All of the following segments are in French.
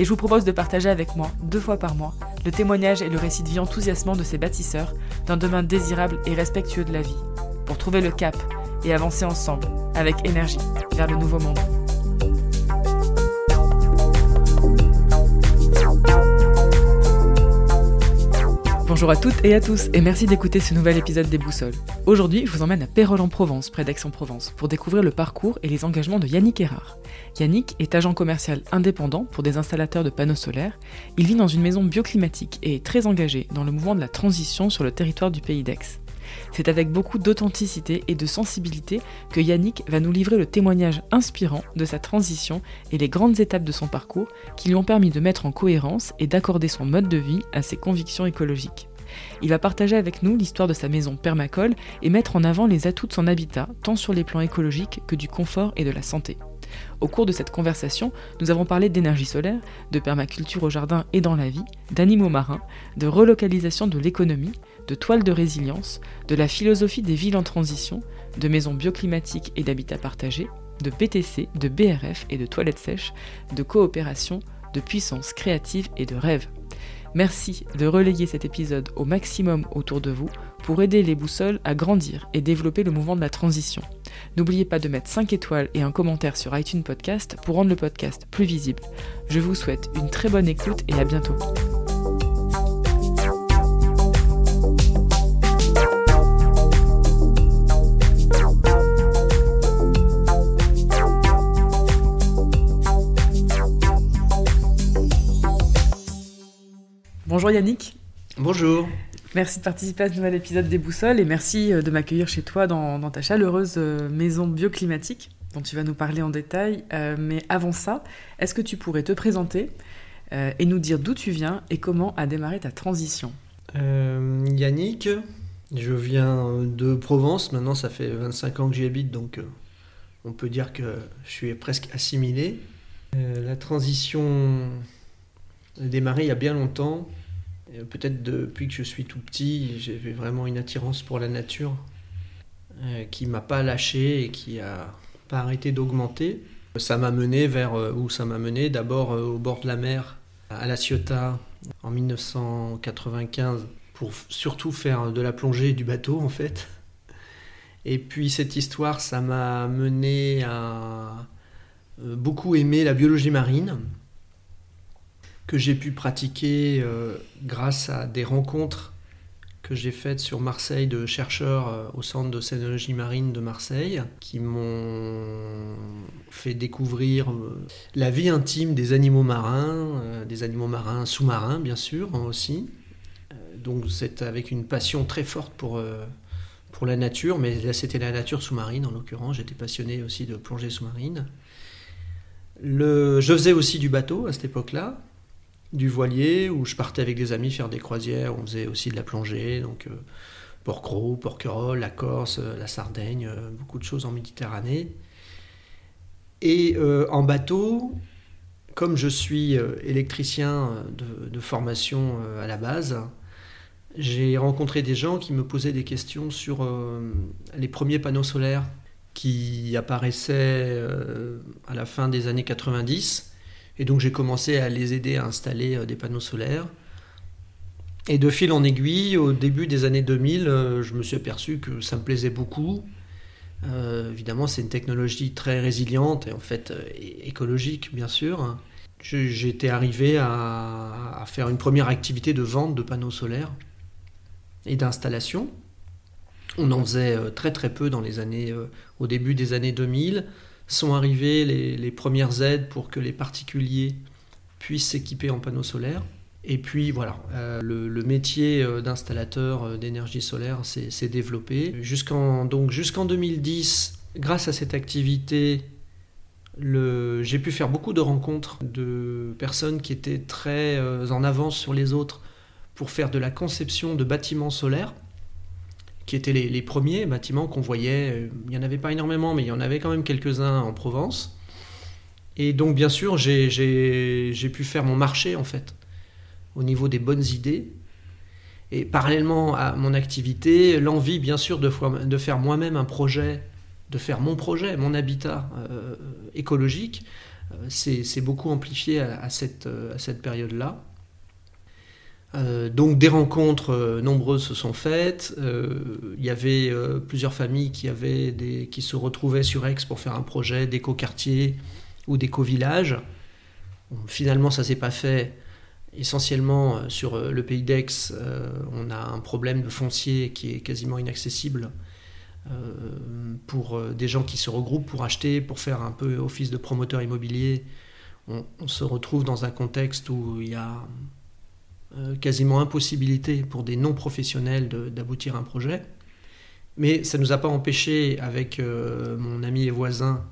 et je vous propose de partager avec moi, deux fois par mois, le témoignage et le récit de vie enthousiasmant de ces bâtisseurs d'un demain désirable et respectueux de la vie, pour trouver le cap et avancer ensemble, avec énergie, vers le nouveau monde. Bonjour à toutes et à tous et merci d'écouter ce nouvel épisode des Boussoles. Aujourd'hui, je vous emmène à Pérol en Provence, près d'Aix-en-Provence, pour découvrir le parcours et les engagements de Yannick Erard. Yannick est agent commercial indépendant pour des installateurs de panneaux solaires. Il vit dans une maison bioclimatique et est très engagé dans le mouvement de la transition sur le territoire du pays d'Aix. C'est avec beaucoup d'authenticité et de sensibilité que Yannick va nous livrer le témoignage inspirant de sa transition et les grandes étapes de son parcours qui lui ont permis de mettre en cohérence et d'accorder son mode de vie à ses convictions écologiques. Il va partager avec nous l'histoire de sa maison permacole et mettre en avant les atouts de son habitat, tant sur les plans écologiques que du confort et de la santé. Au cours de cette conversation, nous avons parlé d'énergie solaire, de permaculture au jardin et dans la vie, d'animaux marins, de relocalisation de l'économie, de toiles de résilience, de la philosophie des villes en transition, de maisons bioclimatiques et d'habitat partagé, de PTC, de BRF et de toilettes sèches, de coopération, de puissance créative et de rêve. Merci de relayer cet épisode au maximum autour de vous pour aider les boussoles à grandir et développer le mouvement de la transition. N'oubliez pas de mettre 5 étoiles et un commentaire sur iTunes Podcast pour rendre le podcast plus visible. Je vous souhaite une très bonne écoute et à bientôt. Bonjour Yannick. Bonjour. Merci de participer à ce nouvel épisode des Boussoles et merci euh, de m'accueillir chez toi dans, ta chaleureuse euh, maison bioclimatique dont tu vas nous parler en détail. Euh, mais avant ça, est-ce que tu pourrais te présenter et nous dire d'où tu viens et comment a démarré ta transition? Yannick, je viens de Provence. Maintenant, ça fait 25 ans que j'y habite, donc on peut dire que je suis presque assimilé. la transition a démarré il y a bien longtemps. Peut-être depuis que je suis tout petit, j'avais vraiment une attirance pour la nature euh, qui m'a pas lâché et qui a pas arrêté d'augmenter. Ça m'a mené vers euh, où ça m'a mené? D'abord euh, au bord de la mer, à La Ciotat, en 1995, pour surtout faire de la plongée du bateau en fait. Et puis cette histoire, ça m'a mené à beaucoup aimer la biologie marine que j'ai pu pratiquer euh, grâce à des rencontres que j'ai faites sur Marseille de chercheurs euh, au centre de marine de Marseille qui m'ont fait découvrir euh, la vie intime des animaux marins, des animaux marins sous-marins bien sûr hein, aussi. donc c'est avec une passion très forte pour, pour la nature, mais là c'était la nature sous-marine en l'occurrence, j'étais passionné aussi de plongée sous-marine. Je faisais aussi du bateau à cette époque-là, du voilier où je partais avec des amis faire des croisières. On faisait aussi de la plongée, donc euh, Porquerolles, Porquerolles, la Corse, euh, la Sardaigne, euh, beaucoup de choses en Méditerranée. Et en bateau, comme je suis électricien de, formation à la base, j'ai rencontré des gens qui me posaient des questions sur les premiers panneaux solaires qui apparaissaient à la fin des années 90 et donc j'ai commencé à les aider à installer euh, des panneaux solaires. Et de fil en aiguille, au début des années 2000, euh, je me suis aperçu que ça me plaisait beaucoup. Euh, évidemment, c'est une technologie très résiliente et en fait écologique, bien sûr. j'étais arrivé à, faire une première activité de vente de panneaux solaires et d'installation. On en faisait très très peu dans les années, au début des années 2000. Sont arrivées les, premières aides pour que les particuliers puissent s'équiper en panneaux solaires. Et puis voilà, euh, le, métier d'installateur d'énergie solaire s'est développé. Jusqu'en donc jusqu'en 2010, grâce à cette activité, j'ai pu faire beaucoup de rencontres de personnes qui étaient très euh, en avance sur les autres pour faire de la conception de bâtiments solaires, qui étaient les, premiers bâtiments qu'on voyait. Euh, il n'y en avait pas énormément, mais il y en avait quand même quelques-uns en Provence. Et donc, bien sûr, j'ai pu faire mon marché, en fait, au niveau des bonnes idées. Et parallèlement à mon activité, l'envie, bien sûr, de, faire moi-même un projet de faire mon projet, mon habitat euh, écologique, euh, c'est beaucoup amplifié euh, à cette période-là. Donc des rencontres nombreuses se sont faites. Il y avait plusieurs familles qui, avaient qui se retrouvaient sur Aix pour faire un projet d'éco-quartier ou d'éco-village. finalement, ça s'est pas fait essentiellement sur le pays d'Aix. on a un problème de foncier qui est quasiment inaccessible euh, pour euh, des gens qui se regroupent pour acheter, pour faire un peu office de promoteur immobilier. On, se retrouve dans un contexte où il y a euh, quasiment impossibilité pour des non-professionnels d'aboutir à un projet. Mais ça ne nous a pas empêché, avec mon ami et voisin,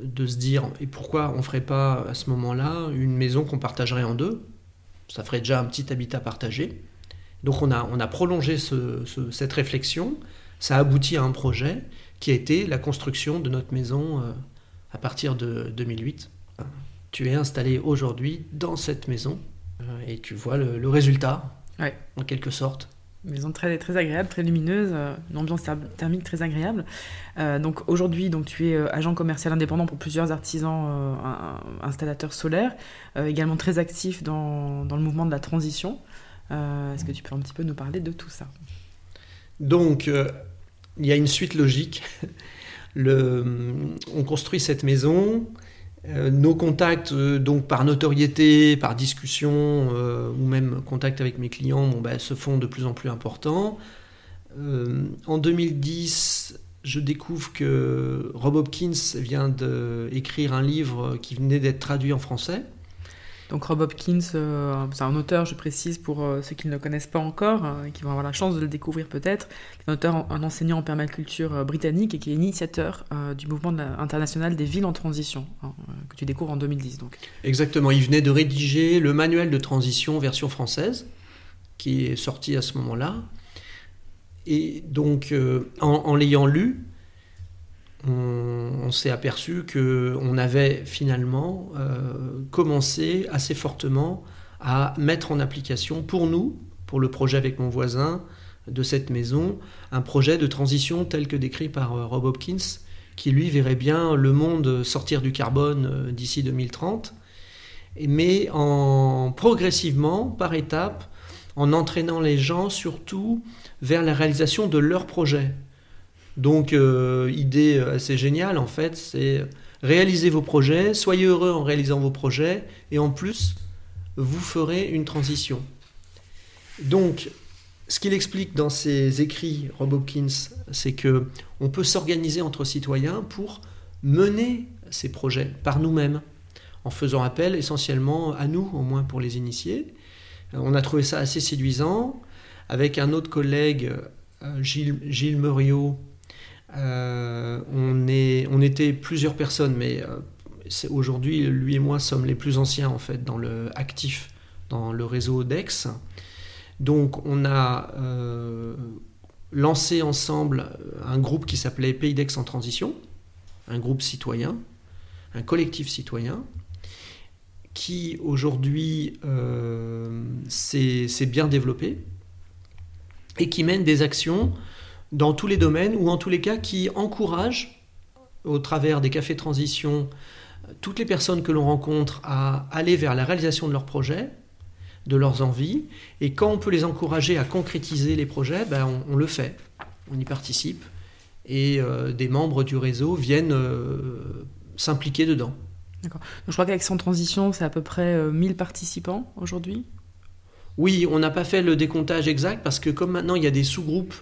de se dire et pourquoi on ne ferait pas à ce moment-là une maison qu'on partagerait en deux? Ça ferait déjà un petit habitat partagé. Donc on a, on a prolongé cette réflexion ça a abouti à un projet qui a été la construction de notre maison euh, à partir de 2008. Tu es installé aujourd'hui dans cette maison euh, et tu vois le, résultat, en quelque sorte. Maison très, très agréable, très lumineuse, euh, une ambiance thermique très agréable. donc aujourd'hui, donc tu es agent commercial indépendant pour plusieurs artisans installateurs solaires, également très actif dans, dans, le mouvement de la transition. Est-ce que tu peux un petit peu nous parler de tout ça? Donc, il y a une suite logique. on construit cette maison. Euh, nos contacts, euh, donc par notoriété, par discussion, euh, ou même contact avec mes clients, ben, se font de plus en plus importants. en 2010, je découvre que Rob Hopkins vient d'écrire un livre qui venait d'être traduit en français, donc Rob Hopkins, euh, c'est un auteur, je précise pour euh, ceux qui ne le connaissent pas encore, euh, qui vont avoir la chance de le découvrir peut-être, un auteur, un enseignant en permaculture britannique et qui est initiateur du mouvement international des villes en transition, hein, que tu découvres en 2010. Donc. Exactement, il venait de rédiger le manuel de transition version française, qui est sorti à ce moment-là. Et donc, en l'ayant lu, on, s'est aperçu qu'on avait finalement euh, commencé assez fortement à mettre en application pour nous, pour le projet avec mon voisin de cette maison, un projet de transition tel que décrit par euh, Rob Hopkins, qui lui verrait bien le monde sortir du carbone euh, d'ici 2030, mais en progressivement, par étapes, en entraînant les gens surtout vers la réalisation de leur projet, donc, euh, idée assez géniale en fait, c'est réaliser vos projets, soyez heureux en réalisant vos projets, et en plus, vous ferez une transition. Donc, ce qu'il explique dans ses écrits, Rob Hopkins, c'est que on peut s'organiser entre citoyens pour mener ces projets par nous-mêmes, en faisant appel essentiellement à nous, au moins pour les initiés. On a trouvé ça assez séduisant. Avec un autre collègue, euh, Gilles, Gilles euh, on, est, on était plusieurs personnes, mais euh, aujourd'hui, lui et moi sommes les plus anciens en fait dans le actif dans le réseau DEX. Donc, on a euh, lancé ensemble un groupe qui s'appelait Pays d'Aix en transition, un groupe citoyen, un collectif citoyen, qui aujourd'hui s'est bien développé et qui mène des actions dans tous les domaines, ou en tous les cas qui encouragent, au travers des cafés transition, toutes les personnes que l'on rencontre à aller vers la réalisation de leurs projets, de leurs envies. Et quand on peut les encourager à concrétiser les projets, ben on, le fait, on y participe. Et euh, des membres du réseau viennent euh, s'impliquer dedans. D'accord. Donc je crois qu'avec Sans Transition, c'est à peu près 1000 participants aujourd'hui? Oui, on n'a pas fait le décomptage exact parce que comme maintenant il y a des sous-groupes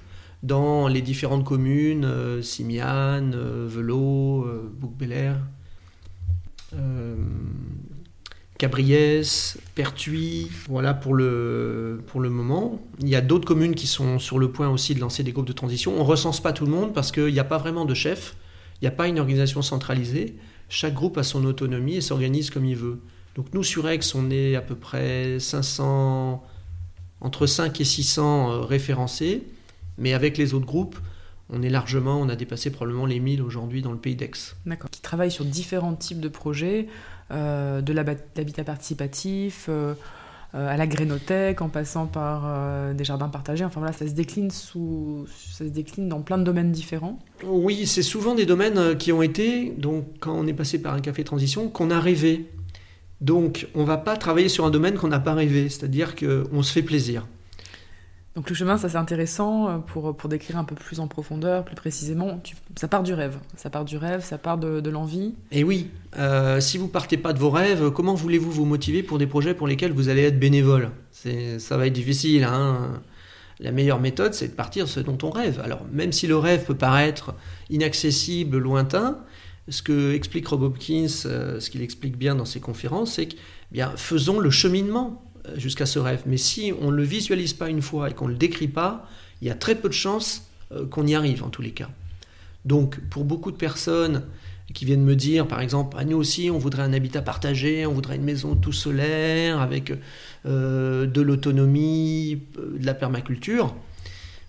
dans les différentes communes, euh, Simiane, euh, Velot, euh, Bouc-Bélair, Cabriès, Pertuis, voilà pour le, pour le moment. Il y a d'autres communes qui sont sur le point aussi de lancer des groupes de transition. On ne recense pas tout le monde parce qu'il n'y a pas vraiment de chef, il n'y a pas une organisation centralisée. Chaque groupe a son autonomie et s'organise comme il veut. Donc nous sur Aix, on est à peu près 500, entre 5 et 600 référencés, mais avec les autres groupes, on est largement, on a dépassé probablement les 1000 aujourd'hui dans le pays d'Aix. D'accord. Qui travaillent sur différents types de projets, euh, de l'habitat participatif, euh, euh, à la grénothèque, en passant par des jardins partagés. Enfin voilà, ça se décline sous, ça se décline dans plein de domaines différents. Oui, c'est souvent des domaines qui ont été, donc quand on est passé par un café transition, qu'on a rêvé. Donc on va pas travailler sur un domaine qu'on n'a pas rêvé, c'est-à-dire qu'on se fait plaisir. Donc le chemin, ça c'est intéressant euh, pour, pour décrire un peu plus en profondeur, plus précisément. ça part du rêve, ça part du rêve, ça part de, l'envie. Et oui, euh, si vous partez pas de vos rêves, comment voulez-vous vous motiver pour des projets pour lesquels vous allez être bénévole? Ça va être difficile. Hein la meilleure méthode, c'est de partir de ce dont on rêve. Alors même si le rêve peut paraître inaccessible, lointain, ce que explique Rob Hopkins, euh, ce qu'il explique bien dans ses conférences, c'est que eh bien faisons le cheminement jusqu'à ce rêve. Mais si on ne le visualise pas une fois et qu'on ne le décrit pas, il y a très peu de chances euh, qu'on y arrive en tous les cas. Donc pour beaucoup de personnes qui viennent me dire, par exemple, ah, nous aussi, on voudrait un habitat partagé, on voudrait une maison tout solaire avec euh, de l'autonomie, euh, de la permaculture.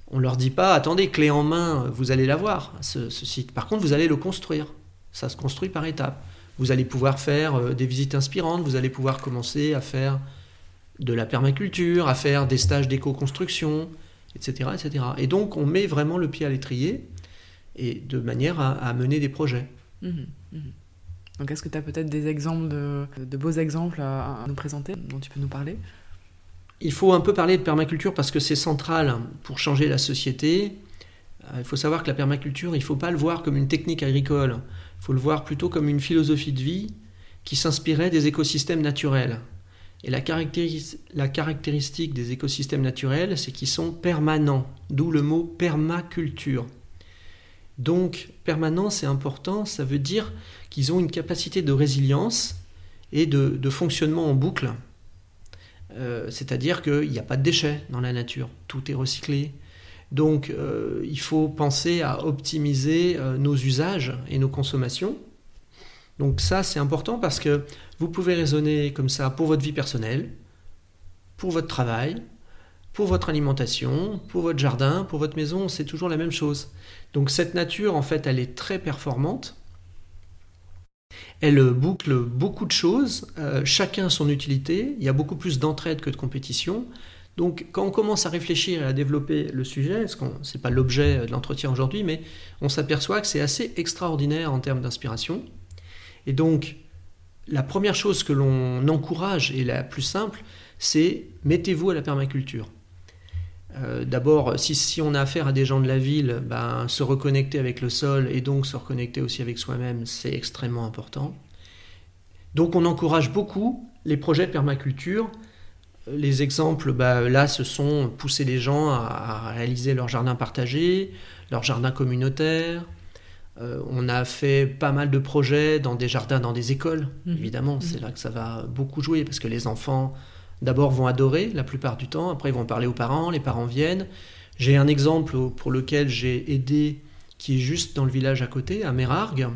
On leur dit pas, attendez, clé en main, vous allez l'avoir, ce site. Par contre, vous allez le construire. Ça se construit par étapes. Vous allez pouvoir faire des visites inspirantes, vous allez pouvoir commencer à faire de la permaculture, à faire des stages d'éco-construction, etc., etc. Et donc on met vraiment le pied à l'étrier et de manière à, mener des projets. Mmh, mmh. Donc est-ce que tu as peut-être des exemples de, beaux exemples à, nous présenter, dont tu peux nous parler? Il faut un peu parler de permaculture parce que c'est central pour changer la société. Euh, il faut savoir que la permaculture, il ne faut pas le voir comme une technique agricole, il faut le voir plutôt comme une philosophie de vie qui s'inspirait des écosystèmes naturels. Et la, caractéristique des écosystèmes naturels, c'est qu'ils sont permanents, d'où le mot permaculture. Donc, permanent, c'est important, ça veut dire qu'ils ont une capacité de résilience et de, fonctionnement en boucle. Euh, c'est-à-dire qu'il n'y a pas de déchets dans la nature, tout est recyclé. Donc, euh, il faut penser à optimiser euh, nos usages et nos consommations donc ça, c'est important parce que vous pouvez raisonner comme ça pour votre vie personnelle, pour votre travail, pour votre alimentation, pour votre jardin, pour votre maison, c'est toujours la même chose. Donc cette nature, en fait, elle est très performante. Elle boucle beaucoup de choses, euh, chacun son utilité, il y a beaucoup plus d'entraide que de compétition. Donc quand on commence à réfléchir et à développer le sujet, ce n'est pas l'objet de l'entretien aujourd'hui, mais on s'aperçoit que c'est assez extraordinaire en termes d'inspiration. Et donc, la première chose que l'on encourage, et la plus simple, c'est mettez-vous à la permaculture. Euh, d'abord, si, on a affaire à des gens de la ville, ben, se reconnecter avec le sol et donc se reconnecter aussi avec soi-même, c'est extrêmement important. Donc on encourage beaucoup les projets de permaculture. Les exemples, ben, là, ce sont pousser les gens à réaliser leur jardin partagé, leur jardin communautaire, euh, on a fait pas mal de projets dans des jardins, dans des écoles, mhm. évidemment. Mhm. C'est là que ça va beaucoup jouer parce que les enfants, d'abord, vont adorer la plupart du temps. Après, ils vont parler aux parents, les parents viennent. J'ai un exemple pour lequel j'ai aidé qui est juste dans le village à côté, à Mérargues.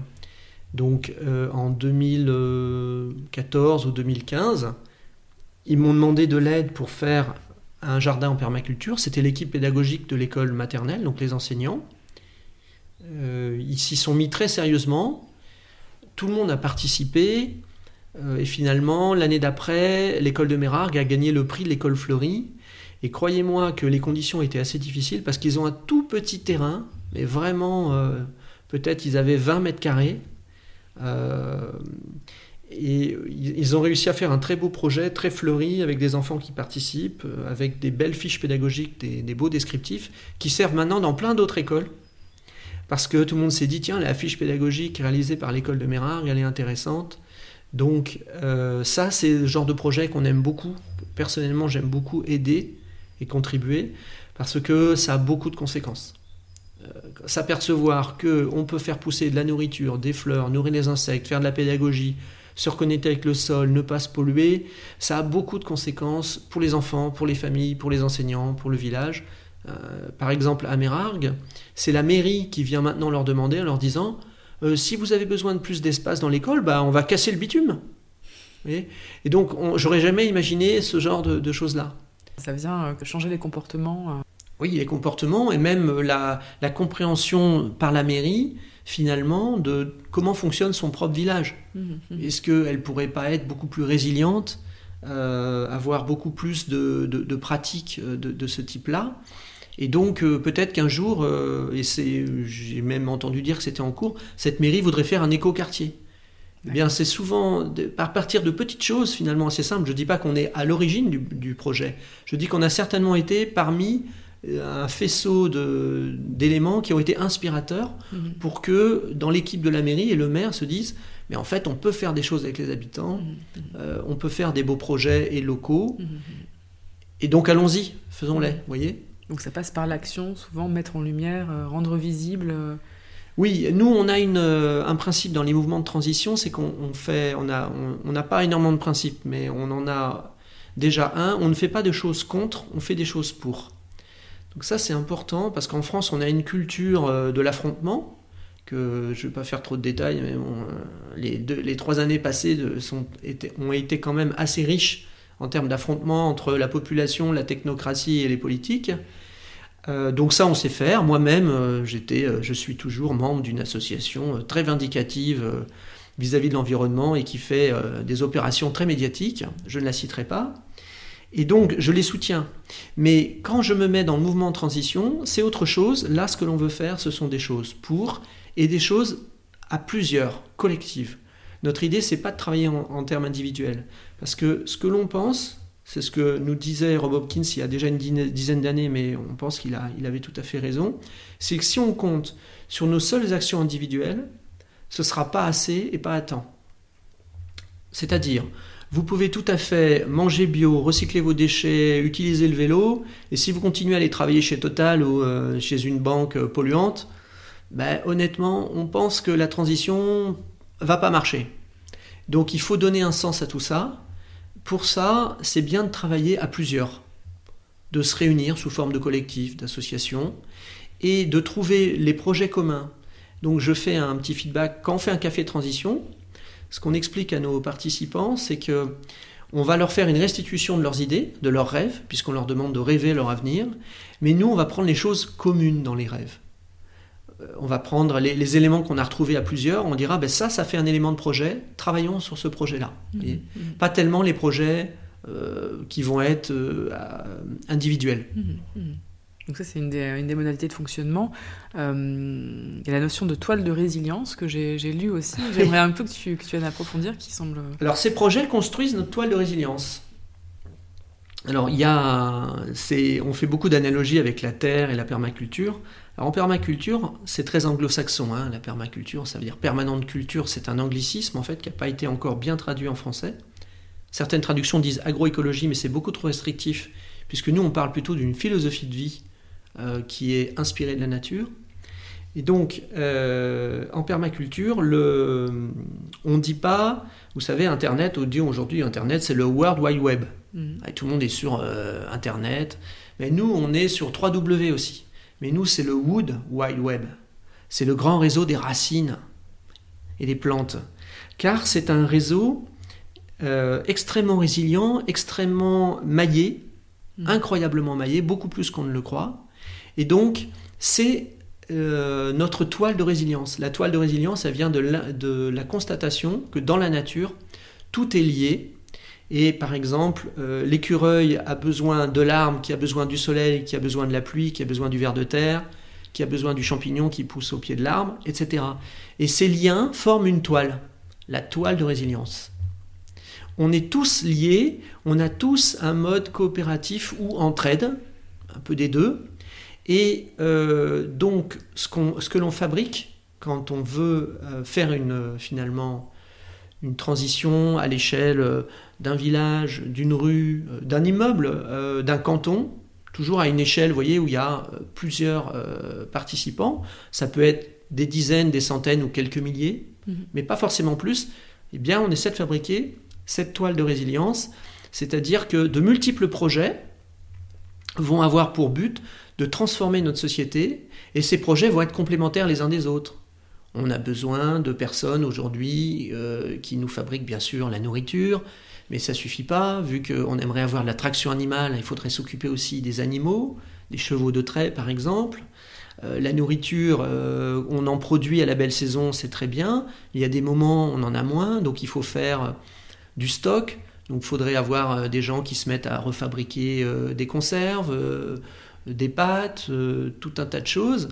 Donc euh, en 2014 ou 2015, ils m'ont demandé de l'aide pour faire un jardin en permaculture. C'était l'équipe pédagogique de l'école maternelle, donc les enseignants. Euh, ils s'y sont mis très sérieusement. Tout le monde a participé. Euh, et finalement, l'année d'après, l'école de Mérargues a gagné le prix de l'école fleurie. Et croyez-moi que les conditions étaient assez difficiles parce qu'ils ont un tout petit terrain, mais vraiment, euh, peut-être ils avaient 20 mètres carrés. et ils ont réussi à faire un très beau projet, très fleuri, avec des enfants qui participent, avec des belles fiches pédagogiques, des beaux descriptifs, qui servent maintenant dans plein d'autres écoles parce que tout le monde s'est dit, tiens, la fiche pédagogique réalisée par l'école de Mérard, elle est intéressante. Donc ça, c'est le genre de projet qu'on aime beaucoup. Personnellement, j'aime beaucoup aider et contribuer parce que ça a beaucoup de conséquences. S'apercevoir qu'on peut faire pousser de la nourriture, des fleurs, nourrir les insectes, faire de la pédagogie, se reconnecter avec le sol, ne pas se polluer, ça a beaucoup de conséquences pour les enfants, pour les familles, pour les enseignants, pour le village. Euh, par exemple, à Mérargues, c'est la mairie qui vient maintenant leur demander en leur disant euh, si vous avez besoin de plus d'espace dans l'école, bah, on va casser le bitume. Et, donc, j'aurais jamais imaginé ce genre de, choses-là. Ça vient euh, changer les comportements. Oui, les comportements et même la, la compréhension par la mairie finalement de comment fonctionne son propre village. Mmh, mmh. Est-ce qu'elle pourrait pas être beaucoup plus résiliente, euh, avoir beaucoup plus de, de, pratiques de, ce type-là? Et donc euh, peut-être qu'un jour, et c'est, j'ai même entendu dire que c'était en cours, cette mairie voudrait faire un éco-quartier. Eh bien, c'est souvent par partir de petites choses finalement assez simples. Je ne dis pas qu'on est à l'origine du, du, projet. Je dis qu'on a certainement été parmi un faisceau d'éléments qui ont été inspirateurs mhm. pour que dans l'équipe de la mairie et le maire se disent mais en fait on peut faire des choses avec les habitants, mhm. euh, on peut faire des beaux projets et locaux mhm. et donc allons-y, faisons-les, voyez. Donc ça passe par l'action, souvent mettre en lumière, euh, rendre visible. Euh. Oui, nous on a une, un principe dans les mouvements de transition, c'est qu'on fait, on n'a on, on pas énormément de principes, mais on en a déjà un. On ne fait pas de choses contre, on fait des choses pour. Donc ça c'est important parce qu'en France on a une culture euh, de l'affrontement que je ne vais pas faire trop de détails, mais euh, les, trois années passées sont, ont été quand même assez riches en termes d'affrontement entre la population, la technocratie et les politiques. Euh, donc ça, on sait faire. Moi-même, j'étais, je suis toujours membre d'une association très vindicative vis-à-vis -vis de l'environnement et qui fait des opérations très médiatiques. Je ne la citerai pas. Et donc, je les soutiens. Mais quand je me mets dans le mouvement de transition, c'est autre chose. Là, ce que l'on veut faire, ce sont des choses pour et des choses à plusieurs, collectives. Notre idée, c'est pas de travailler en, termes individuels. Parce que ce que l'on pense, c'est ce que nous disait Rob Hopkins il y a déjà une dizaine d'années, mais on pense qu'il il avait tout à fait raison, c'est que si on compte sur nos seules actions individuelles, ce ne sera pas assez et pas à temps. C'est-à-dire, vous pouvez tout à fait manger bio, recycler vos déchets, utiliser le vélo, et si vous continuez à aller travailler chez Total ou euh, chez une banque euh, polluante, ben, honnêtement, on pense que la transition va pas marcher. Donc il faut donner un sens à tout ça. Pour ça, c'est bien de travailler à plusieurs, de se réunir sous forme de collectif, d'association, et de trouver les projets communs. Donc je fais un petit feedback. Quand on fait un café transition, ce qu'on explique à nos participants, c'est que on va leur faire une restitution de leurs idées, de leurs rêves, puisqu'on leur demande de rêver leur avenir, mais nous, on va prendre les choses communes dans les rêves. On va prendre les, éléments qu'on a retrouvés à plusieurs, on dira, ben ça, ça fait un élément de projet, travaillons sur ce projet-là. Mmh, mmh. Pas tellement les projets euh, qui vont être euh, individuels. Mmh, donc ça, c'est une, des, modalités de fonctionnement. Euh, il y a la notion de toile de résilience que j'ai lu aussi. J'aimerais un peu que tu, que tu viennes approfondir, qui semble... Alors ces projets construisent notre toile de résilience. Alors il y a, on fait beaucoup d'analogies avec la terre et la permaculture. Alors en permaculture, c'est très anglo-saxon. Hein, la permaculture, ça veut dire permanente culture. C'est un anglicisme en fait qui n'a pas été encore bien traduit en français. Certaines traductions disent agroécologie, mais c'est beaucoup trop restrictif puisque nous on parle plutôt d'une philosophie de vie euh, qui est inspiré de la nature. Et donc, euh, en permaculture, le, on ne dit pas, vous savez, Internet, aujourd'hui, Internet, c'est le World Wide Web. Mm. tout le monde est sur euh, Internet. Mais nous, on est sur 3W aussi. Mais nous, c'est le Wood Wide Web. C'est le grand réseau des racines et des plantes. Car c'est un réseau extrêmement résilient, extrêmement maillé, mm. incroyablement maillé, beaucoup plus qu'on ne le croit. Et donc, c'est euh, notre toile de résilience. La toile de résilience, elle vient de la, constatation que dans la nature, tout est lié. Et par exemple, euh, l'écureuil a besoin de l'arbre, qui a besoin du soleil, qui a besoin de la pluie, qui a besoin du ver de terre, qui a besoin du champignon qui pousse au pied de l'arbre, etc. Et ces liens forment une toile, la toile de résilience. On est tous liés, on a tous un mode coopératif ou entraide, un peu des deux, et euh, donc, ce, que l'on fabrique, quand on veut euh, faire une, finalement une transition à l'échelle d'un village, d'une rue, d'un immeuble, d'un canton, toujours à une échelle, vous voyez, où il y a plusieurs participants. Ça peut être des dizaines, des centaines ou quelques milliers, mhm. mais pas forcément plus. Eh bien, on essaie de fabriquer cette toile de résilience, c'est-à-dire que de multiples projets vont avoir pour but de transformer notre société, et ces projets vont être complémentaires les uns des autres. On a besoin de personnes aujourd'hui euh, qui nous fabriquent bien sûr la nourriture, mais ça suffit pas, vu qu'on aimerait avoir de la traction animale, il faudrait s'occuper aussi des animaux, des chevaux de trait par exemple. Euh, la nourriture, euh, on en produit à la belle saison, c'est très bien. Il y a des moments, on en a moins, donc il faut faire du stock. Donc il faudrait avoir des gens qui se mettent à refabriquer des conserves, des pâtes, tout un tas de choses.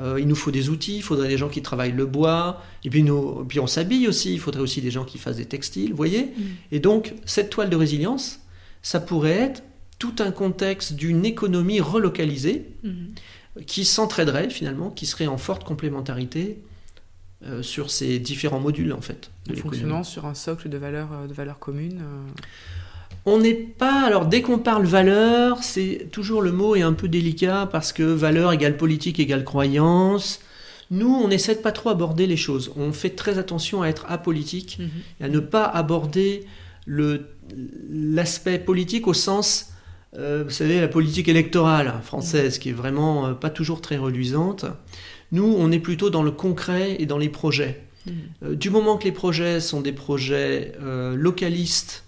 Euh, il nous faut des outils, il faudrait des gens qui travaillent le bois, et puis, nous, puis on s'habille aussi, il faudrait aussi des gens qui fassent des textiles, vous voyez mm. Et donc, cette toile de résilience, ça pourrait être tout un contexte d'une économie relocalisée mm. qui s'entraiderait finalement, qui serait en forte complémentarité euh, sur ces différents modules en fait. De Fonctionnant sur un socle de valeurs, euh, de valeurs communes. On n'est pas. Alors, dès qu'on parle valeur, c'est toujours le mot est un peu délicat parce que valeur égale politique égale croyance. Nous, on essaie de pas trop aborder les choses. On fait très attention à être apolitique mhm. et à ne pas aborder l'aspect politique au sens, euh, vous savez, la politique électorale française, qui est vraiment euh, pas toujours très reluisante. Nous, on est plutôt dans le concret et dans les projets. Mhm. Euh, du moment que les projets sont des projets localistes,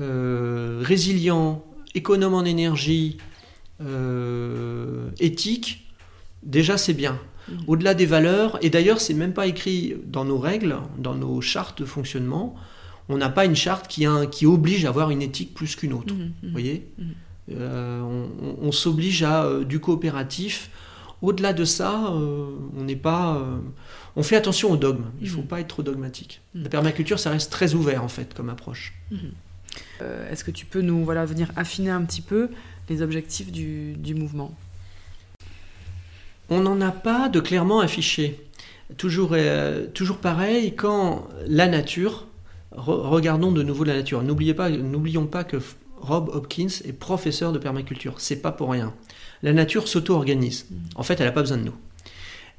euh, résilient, économe en énergie, euh, éthique, déjà c'est bien. Mm. Au-delà des valeurs, et d'ailleurs c'est même pas écrit dans nos règles, dans nos chartes de fonctionnement, on n'a pas une charte qui, qui, oblige à avoir une éthique plus qu'une autre. Mm, mm, vous voyez? Euh, On, s'oblige à du coopératif. Au-delà de ça, on n'est pas. on fait attention au dogme. Il ne faut pas être trop dogmatique. La permaculture, ça reste très ouvert en fait comme approche. Euh, est-ce que tu peux nous voilà, venir affiner un petit peu les objectifs du, mouvement? On n'en a pas de clairement affiché. Toujours, euh, toujours pareil, quand la nature, regardons de nouveau la nature, n'oublions pas, n'oublions pas que Rob Hopkins est professeur de permaculture, c'est pas pour rien. La nature s'auto-organise. En fait, elle n'a pas besoin de nous.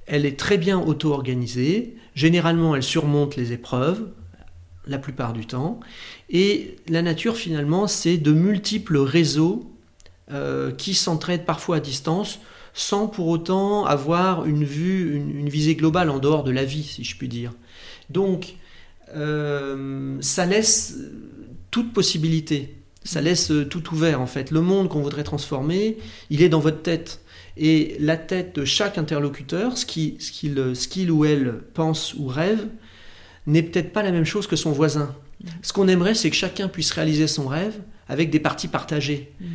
Elle est très bien auto-organisée. Généralement, elle surmonte les épreuves la plupart du temps. Et la nature, finalement, c'est de multiples réseaux euh, qui s'entraident parfois à distance sans pour autant avoir une vue, une, visée globale en dehors de la vie, si je puis dire. Donc, euh, ça laisse toute possibilité, ça laisse tout ouvert en fait. Le monde qu'on voudrait transformer, il est dans votre tête. Et la tête de chaque interlocuteur, ce qu'il ce ou elle pense ou rêve, n'est peut-être pas la même chose que son voisin. Mm. Ce qu'on aimerait, c'est que chacun puisse réaliser son rêve avec des parties partagées. Mm.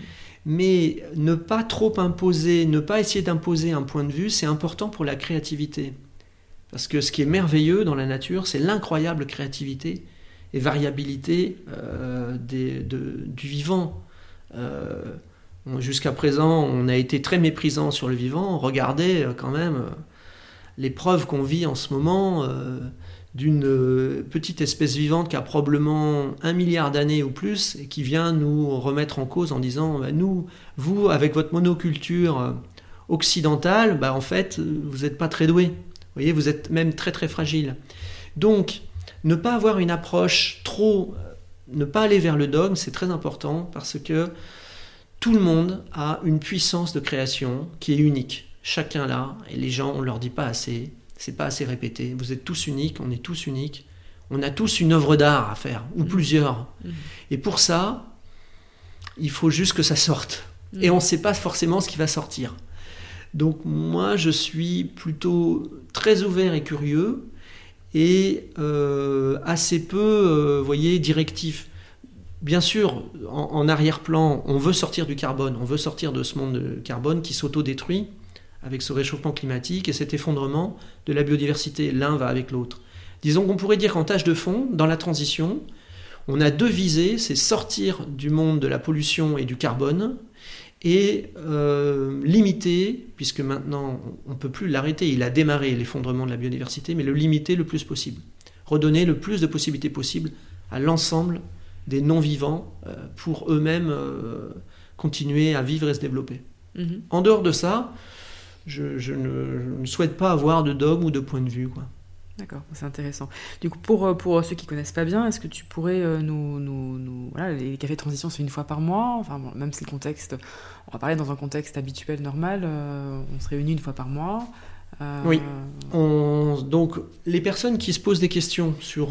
Mais ne pas trop imposer, ne pas essayer d'imposer un point de vue, c'est important pour la créativité. Parce que ce qui est merveilleux dans la nature, c'est l'incroyable créativité et variabilité euh, du vivant. Euh, jusqu'à présent, on a été très méprisant sur le vivant. Regardez euh, quand même les preuves qu'on vit en ce moment d'une euh, petite espèce vivante qui a probablement un milliard d'années ou plus et qui vient nous remettre en cause en disant bah, nous, vous, avec votre monoculture euh, occidentale, bah, en fait, vous n'êtes pas très doué. Vous voyez, vous êtes même très très fragile. Donc, ne pas avoir une approche trop, euh, ne pas aller vers le dogme, c'est très important parce que tout le monde a une puissance de création qui est unique. Chacun là, et les gens, on leur dit pas assez, c'est pas assez répété. Vous êtes tous uniques, on est tous uniques. On a tous une œuvre d'art à faire, ou mm. plusieurs. Mm. Et pour ça, il faut juste que ça sorte. Mm. Et on ne sait pas forcément ce qui va sortir. Donc moi, je suis plutôt très ouvert et curieux et euh, assez peu, euh, voyez, directif. Bien sûr, en, en arrière-plan, on veut sortir du carbone, on veut sortir de ce monde de carbone qui s'auto-détruit avec ce réchauffement climatique et cet effondrement de la biodiversité. L'un va avec l'autre. Disons qu'on pourrait dire qu'en tâche de fond, dans la transition, on a deux visées, c'est sortir du monde de la pollution et du carbone et euh, limiter, puisque maintenant on ne peut plus l'arrêter, il a démarré l'effondrement de la biodiversité, mais le limiter le plus possible. redonner le plus de possibilités possibles à l'ensemble des non-vivants pour eux-mêmes continuer à vivre et se développer. Mhm. En dehors de ça, je, ne, souhaite pas avoir de dogme ou de point de vue. Quoi. D'accord, c'est intéressant. Du coup, pour, euh, pour ceux qui connaissent pas bien, est-ce que tu pourrais euh, nous, nous, Voilà, les cafés de transition, c'est une fois par mois? Enfin, même si le contexte. On va parler dans un contexte habituel, normal. Euh, on se réunit une fois par mois. Oui. donc, les personnes qui se posent des questions sur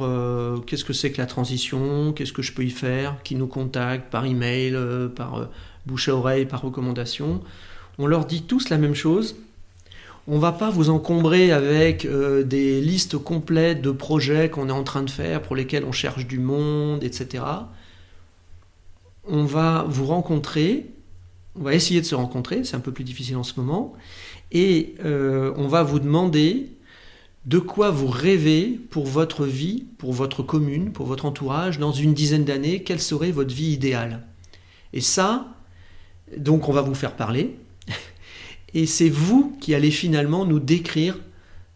qu'est-ce que c'est que la transition, qu'est-ce que je peux y faire, qui nous contactent par email, par bouche à oreille, par recommandation, on leur dit tous la même chose on va pas vous encombrer avec euh, des listes complètes de projets qu'on est en train de faire, pour lesquels on cherche du monde, etc. On va vous rencontrer, on va essayer de se rencontrer, c'est un peu plus difficile en ce moment, et euh, on va vous demander de quoi vous rêvez pour votre vie, pour votre commune, pour votre entourage, dans une dizaine d'années, quelle serait votre vie idéale? Et ça, donc on va vous faire parler, et c'est vous qui allez finalement nous décrire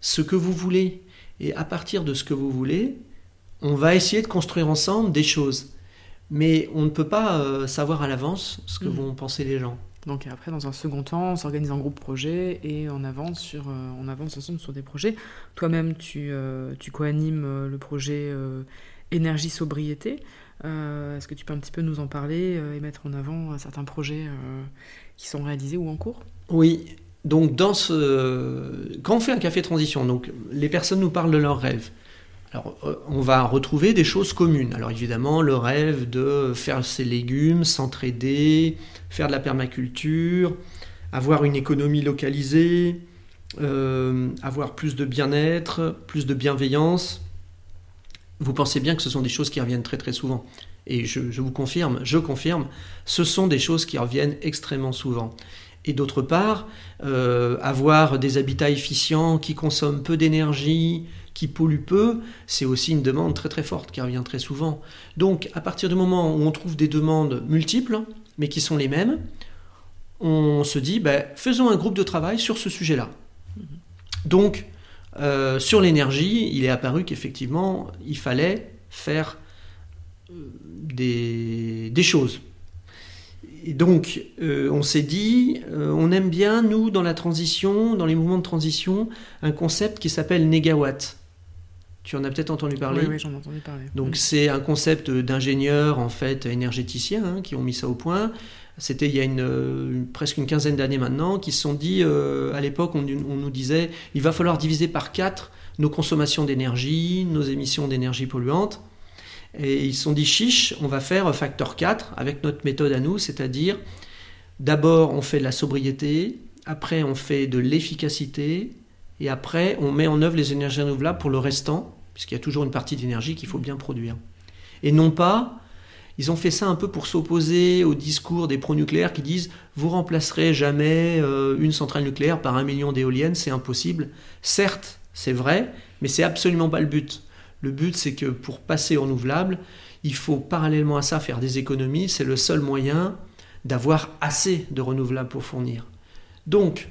ce que vous voulez. Et à partir de ce que vous voulez, on va essayer de construire ensemble des choses. Mais on ne peut pas euh, savoir à l'avance ce que mm. vont penser les gens. Donc après, dans un second temps, on s'organise en groupe projet et on avance, sur, euh, on avance ensemble sur des projets. Toi-même, tu, euh, tu co-animes le projet Énergie Sobriété. Est-ce que tu peux un petit peu nous en parler et mettre en avant certains projets qui sont réalisés ou en cours? Oui, donc dans ce... quand on fait un café transition, donc les personnes nous parlent de leurs rêves. Alors, euh, on va retrouver des choses communes. Alors, évidemment, le rêve de faire ses légumes, s'entraider, faire de la permaculture, avoir une économie localisée, euh, avoir plus de bien-être, plus de bienveillance. Vous pensez bien que ce sont des choses qui reviennent très très souvent. Et je, je vous confirme, je confirme, ce sont des choses qui reviennent extrêmement souvent et d'autre part, euh, avoir des habitats efficients qui consomment peu d'énergie, qui polluent peu, c'est aussi une demande très très forte qui revient très souvent. Donc à partir du moment où on trouve des demandes multiples, mais qui sont les mêmes, on se dit, ben, faisons un groupe de travail sur ce sujet-là. Donc, euh, sur l'énergie, il est apparu qu'effectivement, il fallait faire euh, des, des choses et donc, euh, on s'est dit, euh, on aime bien, nous, dans la transition, dans les mouvements de transition, un concept qui s'appelle négawatt. Tu en as peut-être entendu parler Oui, j'en ai entendu parler. Donc, c'est un concept d'ingénieurs, en fait, énergéticiens, hein, qui ont mis ça au point. C'était il y a une, presque une quinzaine d'années maintenant, qui se sont dit, euh, à l'époque, on, on, nous disait, il va falloir diviser par quatre nos consommations d'énergie, nos émissions d'énergie polluante. Et ils se sont dit chiche, on va faire facteur 4 avec notre méthode à nous, c'est-à-dire d'abord on fait de la sobriété, après on fait de l'efficacité, et après on met en œuvre les énergies renouvelables pour le restant, puisqu'il y a toujours une partie d'énergie qu'il faut bien produire. Et non pas, ils ont fait ça un peu pour s'opposer au discours des pro-nucléaires qui disent vous remplacerez jamais euh, une centrale nucléaire par un million d'éoliennes, c'est impossible. Certes, c'est vrai, mais c'est absolument pas le but. Le but, c'est que pour passer au renouvelable, il faut parallèlement à ça faire des économies. C'est le seul moyen d'avoir assez de renouvelables pour fournir. Donc,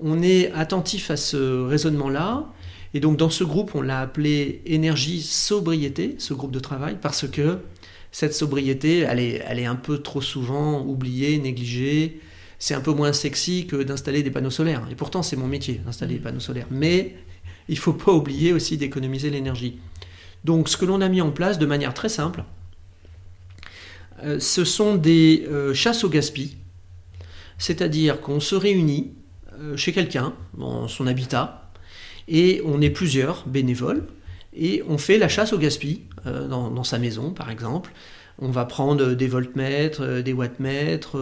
on est attentif à ce raisonnement-là. Et donc, dans ce groupe, on l'a appelé énergie sobriété, ce groupe de travail, parce que cette sobriété, elle est, elle est un peu trop souvent oubliée, négligée. C'est un peu moins sexy que d'installer des panneaux solaires. Et pourtant, c'est mon métier, d'installer des panneaux solaires. Mais il ne faut pas oublier aussi d'économiser l'énergie. Donc ce que l'on a mis en place de manière très simple, euh, ce sont des euh, chasses au gaspillage, c'est-à-dire qu'on se réunit euh, chez quelqu'un, dans son habitat, et on est plusieurs bénévoles, et on fait la chasse au gaspillage dans, sa maison par exemple. On va prendre des voltmètres, des wattmètres.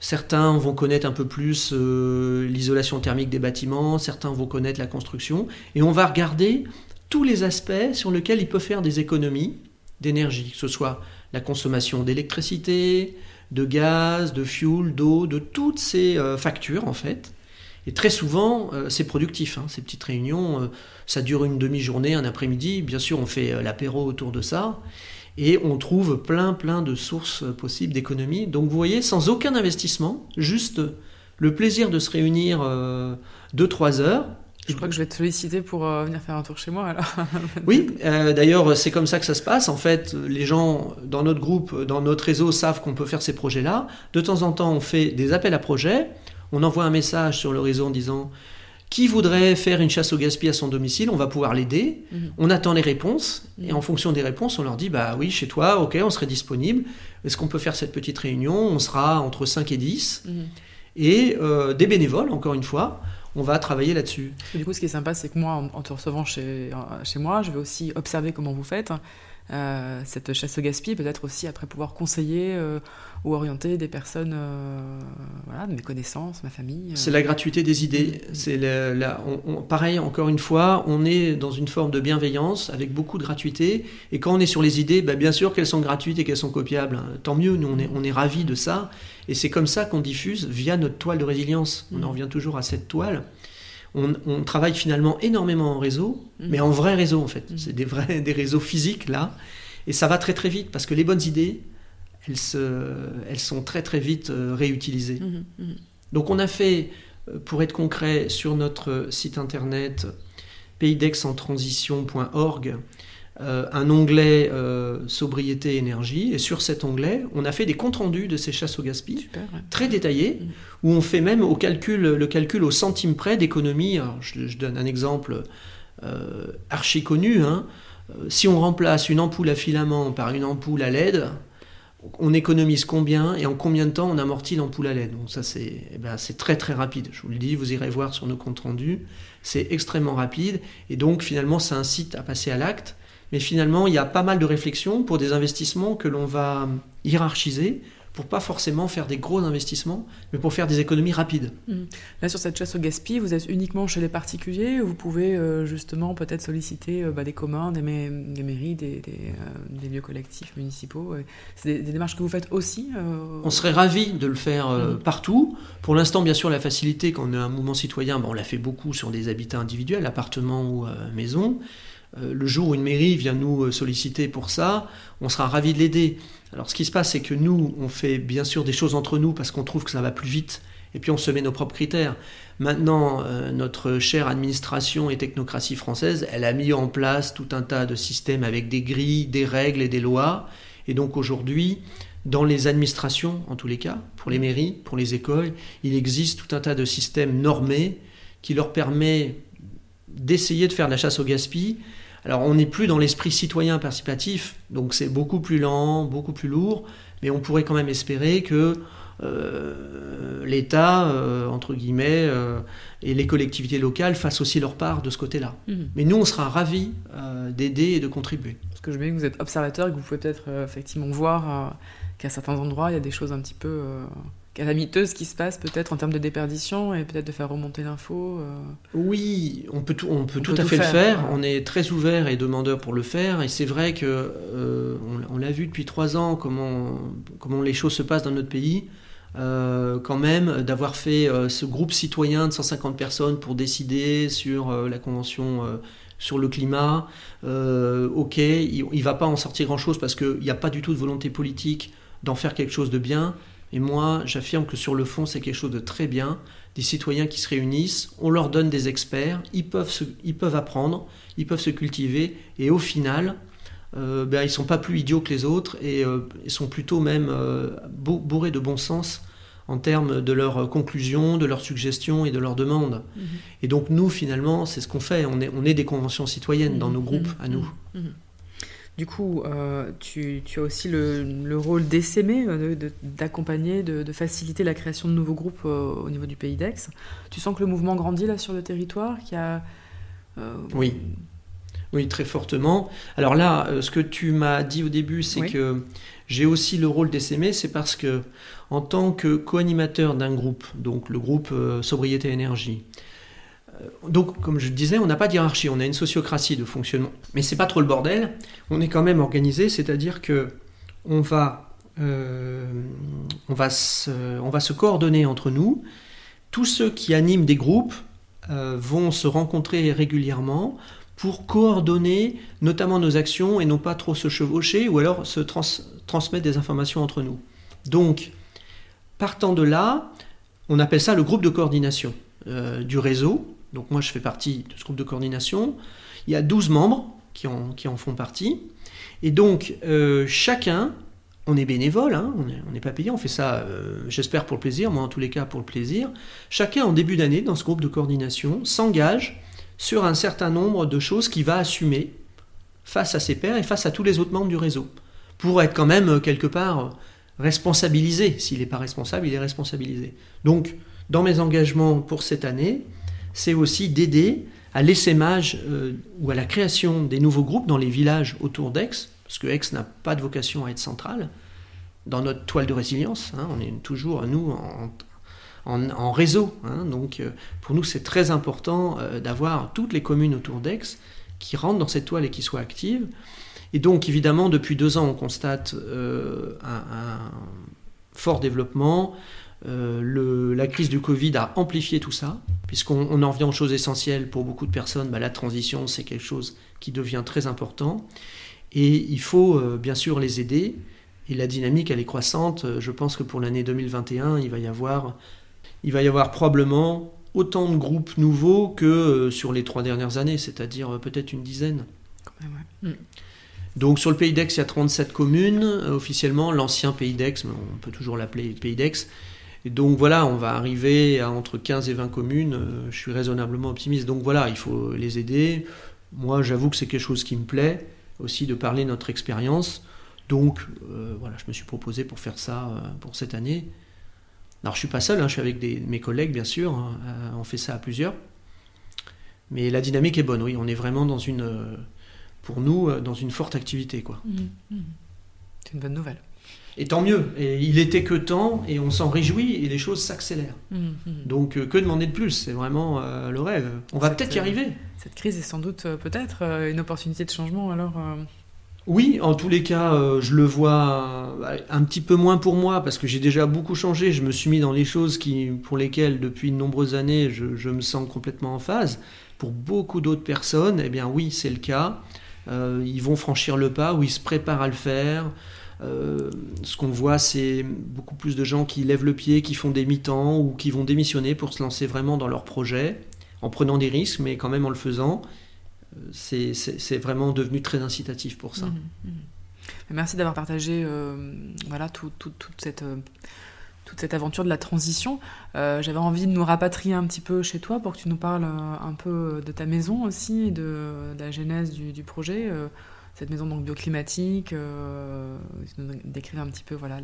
certains vont connaître un peu plus l'isolation thermique des bâtiments, certains vont connaître la construction. Et on va regarder tous les aspects sur lesquels il peut faire des économies d'énergie, que ce soit la consommation d'électricité, de gaz, de fuel, d'eau, de toutes ces euh, factures en fait. Et très souvent, euh, c'est productif, hein, ces petites réunions, euh, ça dure une demi-journée, un après-midi, bien sûr on fait l'apéro autour de ça, et on trouve plein plein de sources possibles d'économies. Donc vous voyez, sans aucun investissement, juste le plaisir de se réunir 2-3 heures, Je crois que je vais te solliciter pour euh, venir faire un tour chez moi alors. oui, euh, d'ailleurs c'est comme ça que ça se passe. En fait, les gens dans notre groupe, dans notre réseau savent qu'on peut faire ces projets-là. De temps en temps, on fait des appels à projets. On envoie un message sur le réseau en disant qui voudrait faire une chasse au gaspillage à son domicile, on va pouvoir l'aider. Mhm. On attend les réponses et en fonction des réponses, on leur dit bah oui, chez toi, ok, on serait disponible. Est-ce qu'on peut faire cette petite réunion? On sera entre 5 et 10. Mhm. Et euh, des bénévoles, encore une fois, on va travailler là-dessus. Du coup, ce qui est sympa, c'est que moi, en, te recevant chez, chez moi, je vais aussi observer comment vous faites. Euh, cette chasse au gaspillage, peut-être aussi après pouvoir conseiller euh, ou orienter des personnes, euh, voilà, de mes connaissances, ma famille. C'est la gratuité des idées. C'est la, pareil, encore une fois, on est dans une forme de bienveillance avec beaucoup de gratuité. Et quand on est sur les idées, bah, bien sûr qu'elles sont gratuites et qu'elles sont copiables. Hein. Tant mieux, nous on est, on est ravis de ça. Et c'est comme ça qu'on diffuse via notre toile de résilience. On en revient toujours à cette toile on, travaille finalement énormément en réseau, mhm. mais en vrai réseau en fait. Mhm. C'est des vrais des réseaux physiques là, et ça va très très vite parce que les bonnes idées, elles, elles sont très très vite euh, réutilisées. Mhm. Donc on a fait, euh, pour être concret, sur notre site internet paysdexentransition.org, un onglet euh, sobriété énergie. Et sur cet onglet on a fait des comptes rendus de ces chasses au gaspillage très détaillés mm. où on fait même au calcul le calcul au centime près d'économie. Je, je, donne un exemple euh, archi connu hein. si on remplace une ampoule à filament par une ampoule à LED on économise combien et en combien de temps on amortit l'ampoule à LED? Donc ça c'est eh ben, c'est très très rapide. Je vous le dis vous irez voir sur nos comptes rendus. C'est extrêmement rapide. Et donc finalement ça incite à passer à l'acte mais finalement, il y a pas mal de réflexions pour des investissements que l'on va hiérarchiser pour pas forcément faire des gros investissements, mais pour faire des économies rapides. Mmh. Là, sur cette chasse au gaspillage, vous êtes uniquement chez les particuliers ou vous pouvez euh, justement peut-être solliciter euh, bah, des communs, des, mairies, des, euh, des, lieux collectifs municipaux C'est des, démarches que vous faites aussi On serait ravis de le faire mmh. partout. Pour l'instant, bien sûr, la facilité, quand on est un mouvement citoyen, on l'a fait beaucoup sur des habitats individuels, appartements ou maisons. Euh, le jour où une mairie vient nous euh, solliciter pour ça, on sera ravi de l'aider. Alors ce qui se passe, c'est que nous, on fait bien sûr des choses entre nous parce qu'on trouve que ça va plus vite, et puis on se met nos propres critères. Maintenant, euh, notre chère administration et technocratie française, elle a mis en place tout un tas de systèmes avec des grilles, des règles et des lois. Et donc aujourd'hui, dans les administrations, en tous les cas, pour les mairies, pour les écoles, il existe tout un tas de systèmes normés qui leur permet d'essayer de faire la chasse au gaspillage. Alors on n'est plus dans l'esprit citoyen participatif, donc c'est beaucoup plus lent, beaucoup plus lourd, mais on pourrait quand même espérer que euh, l'État, euh, entre guillemets, euh, et les collectivités locales fassent aussi leur part de ce côté-là. Mhm. Mais nous, on sera ravis d'aider et de contribuer. Parce que je veux que vous êtes observateur et que vous pouvez peut-être effectivement voir qu'à certains endroits, il y a des choses un petit peu calamiteuse qui se passe peut-être en termes de déperdition et peut-être de faire remonter l'info euh. Oui, on peut tout, on peut tout à fait le faire. On est très ouvert et demandeur pour le faire. Et c'est vrai que euh, on, l'a vu depuis trois ans comment, comment les choses se passent dans notre pays. Euh, quand même d'avoir fait ce groupe citoyen de 150 personnes pour décider sur la convention sur le climat. ok, il ne va pas en sortir grand-chose parce qu'il n'y a pas du tout de volonté politique d'en faire quelque chose de bien. Et moi, j'affirme que sur le fond, c'est quelque chose de très bien. Des citoyens qui se réunissent, on leur donne des experts, ils peuvent, ils peuvent apprendre, ils peuvent se cultiver, et au final, euh, ben, ils ne sont pas plus idiots que les autres, et euh, ils sont plutôt même euh, bourrés de bon sens en termes de leurs conclusions, de leurs suggestions et de leurs demandes. Mhm. Et donc nous, finalement, c'est ce qu'on fait. On est, on est des conventions citoyennes dans nos groupes, mhm. à nous. Du coup, euh, tu, as aussi le, rôle d'essaimer, euh, d'accompagner, de, faciliter la création de nouveaux groupes euh, au niveau du pays d'Aix. Tu sens que le mouvement grandit là sur le territoire a, Oui. Oui, très fortement. Alors là, ce que tu m'as dit au début, c'est que j'ai aussi le rôle d'essaimer, c'est parce que en tant que co-animateur d'un groupe, donc le groupe Sobriété Énergie, donc, comme je disais, on n'a pas de on a une sociocratie de fonctionnement. Mais c'est pas trop le bordel. On est quand même organisé, c'est-à-dire que on va, euh, se coordonner entre nous. Tous ceux qui animent des groupes euh, vont se rencontrer régulièrement pour coordonner notamment nos actions et non pas trop se chevaucher ou alors se transmettre des informations entre nous. Donc, partant de là, on appelle ça le groupe de coordination du réseau Donc moi, je fais partie de ce groupe de coordination. Il y a 12 membres qui en, font partie. Et donc, euh, chacun, on est bénévole, hein, on n'est pas payé, on fait ça, euh, j'espère, pour le plaisir, moi en tous les cas pour le plaisir. Chacun, en début d'année, dans ce groupe de coordination, s'engage sur un certain nombre de choses qu'il va assumer face à ses pairs et face à tous les autres membres du réseau, pour être quand même euh, quelque part responsabilisé. S'il n'est pas responsable, il est responsabilisé. Donc, dans mes engagements pour cette année, c'est aussi d'aider à l'essaimage euh, ou à la création des nouveaux groupes dans les villages autour d'Aix, parce que Aix n'a pas de vocation à être centrale. Dans notre toile de résilience, hein, on est toujours, nous, en, réseau. Hein. donc, euh, pour nous, c'est très important euh, d'avoir toutes les communes autour d'Aix qui rentrent dans cette toile et qui soient actives. Et donc, évidemment, depuis deux ans, on constate un, fort développement, la crise du Covid a amplifié tout ça, puisqu'on en vient aux choses essentielles pour beaucoup de personnes. Bah, la transition, c'est quelque chose qui devient très important. Et il faut euh, bien sûr les aider. Et la dynamique, elle est croissante. Je pense que pour l'année 2021, il va y avoir, il va y avoir probablement autant de groupes nouveaux que euh, sur les trois dernières années, c'est-à-dire peut-être une dizaine. Mm. Donc sur le Pays d'Aix, il y a 37 communes. officiellement, l'ancien Pays d'Aix, on peut toujours l'appeler Pays d'Aix, et donc voilà, on va arriver à entre 15 et 20 communes. Euh, je suis raisonnablement optimiste. Donc voilà, il faut les aider. Moi, j'avoue que c'est quelque chose qui me plaît aussi de parler de notre expérience. Donc euh, voilà, je me suis proposé pour faire ça euh, pour cette année. Alors je suis pas seul, hein, je suis avec mes collègues bien sûr. Hein, on fait ça à plusieurs. Mais la dynamique est bonne, oui. On est vraiment dans une, pour nous, dans une forte activité, quoi. Mmh, mmh. C'est une bonne nouvelle. Et tant mieux. Et il était que temps, et on s'en réjouit, et les choses s'accélèrent. Mmh, mmh. Donc euh, que demander de plus? C'est vraiment euh, le rêve. On va peut-être y arriver. Euh, cette crise est sans doute peut-être une opportunité de changement alors oui, en tous les cas, je le vois un petit peu moins pour moi parce que j'ai déjà beaucoup changé. Je me suis mis dans les choses qui, pour lesquelles, depuis de nombreuses années, je, je me sens complètement en phase. Pour beaucoup d'autres personnes, eh bien oui, c'est le cas. ils vont franchir le pas ou ils se préparent à le faire. Euh, ce qu'on voit, c'est beaucoup plus de gens qui lèvent le pied, qui font des mi-temps ou qui vont démissionner pour se lancer vraiment dans leur projet, en prenant des risques, mais quand même en le faisant. Euh, c'est vraiment devenu très incitatif pour ça. Mmh, mmh. Merci d'avoir partagé euh, voilà, toute, cette, aventure de la transition. J'avais envie de nous rapatrier un petit peu chez toi pour que tu nous parles un peu de ta maison aussi, de, de la genèse du projet cette maison donc bioclimatique, euh, décrire un petit peu voilà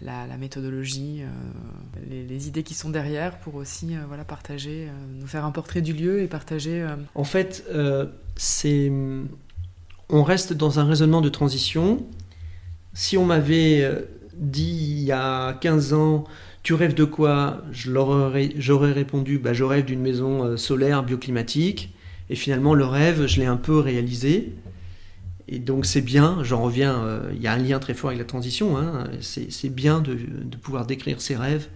la, méthodologie, euh, les, idées qui sont derrière pour aussi euh, voilà partager, nous faire un portrait du lieu et partager. En fait, c'est on reste dans un raisonnement de transition. Si on m'avait dit il y a 15 ans, tu rêves de quoi? J'aurais répondu, bah, je rêve d'une maison solaire bioclimatique. Et finalement, le rêve, je l'ai un peu réalisé. Et donc c'est bien, j'en reviens, euh, il y a un lien très fort avec la transition, hein, c'est bien de, pouvoir décrire ses rêves,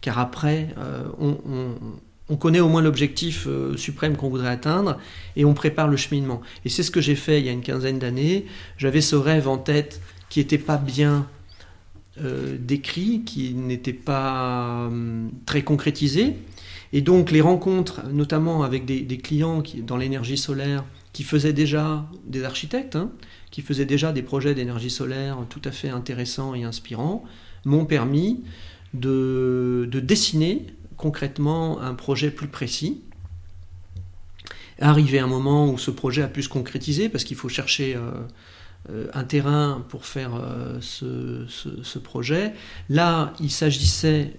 car après, euh, on, connaît au moins l'objectif euh, suprême qu'on voudrait atteindre, et on prépare le cheminement. Et c'est ce que j'ai fait il y a une quinzaine d'années, j'avais ce rêve en tête qui n'était pas bien décrit, qui n'était pas hum, très concrétisé, et donc les rencontres, notamment avec des, clients dans l'énergie solaire, qui faisaient déjà des architectes, hein, qui faisaient déjà des projets d'énergie solaire tout à fait intéressants et inspirants, m'ont permis de, dessiner concrètement un projet plus précis. Arrivé un moment où ce projet a pu se concrétiser, parce qu'il faut chercher euh, euh, un terrain pour faire euh, ce, ce, projet, là, il s'agissait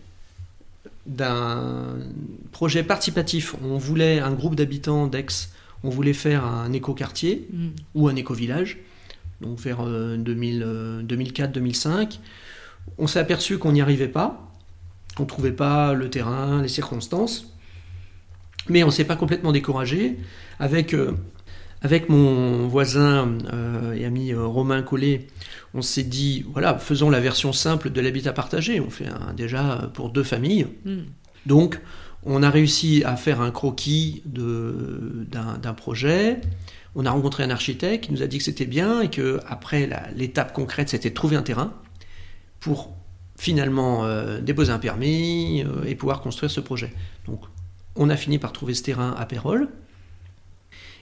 d'un projet participatif. On voulait un groupe d'habitants d'Aix on voulait faire un éco-quartier mm. ou un éco-village, donc vers 2004-2005. Euh, on s'est aperçu qu'on n'y arrivait pas, qu'on ne trouvait pas le terrain, les circonstances, mais on ne s'est pas complètement découragé. Avec, euh, avec mon voisin euh, et ami Romain Collet, on s'est dit, voilà, faisons la version simple de l'habitat partagé. On fait déjà pour deux familles. Mm. Donc, on a réussi à faire un croquis d'un projet. On a rencontré un architecte qui nous a dit que c'était bien et que après l'étape concrète, c'était de trouver un terrain pour finalement euh, déposer un permis euh, et pouvoir construire ce projet. Donc, on a fini par trouver ce terrain à Pérol.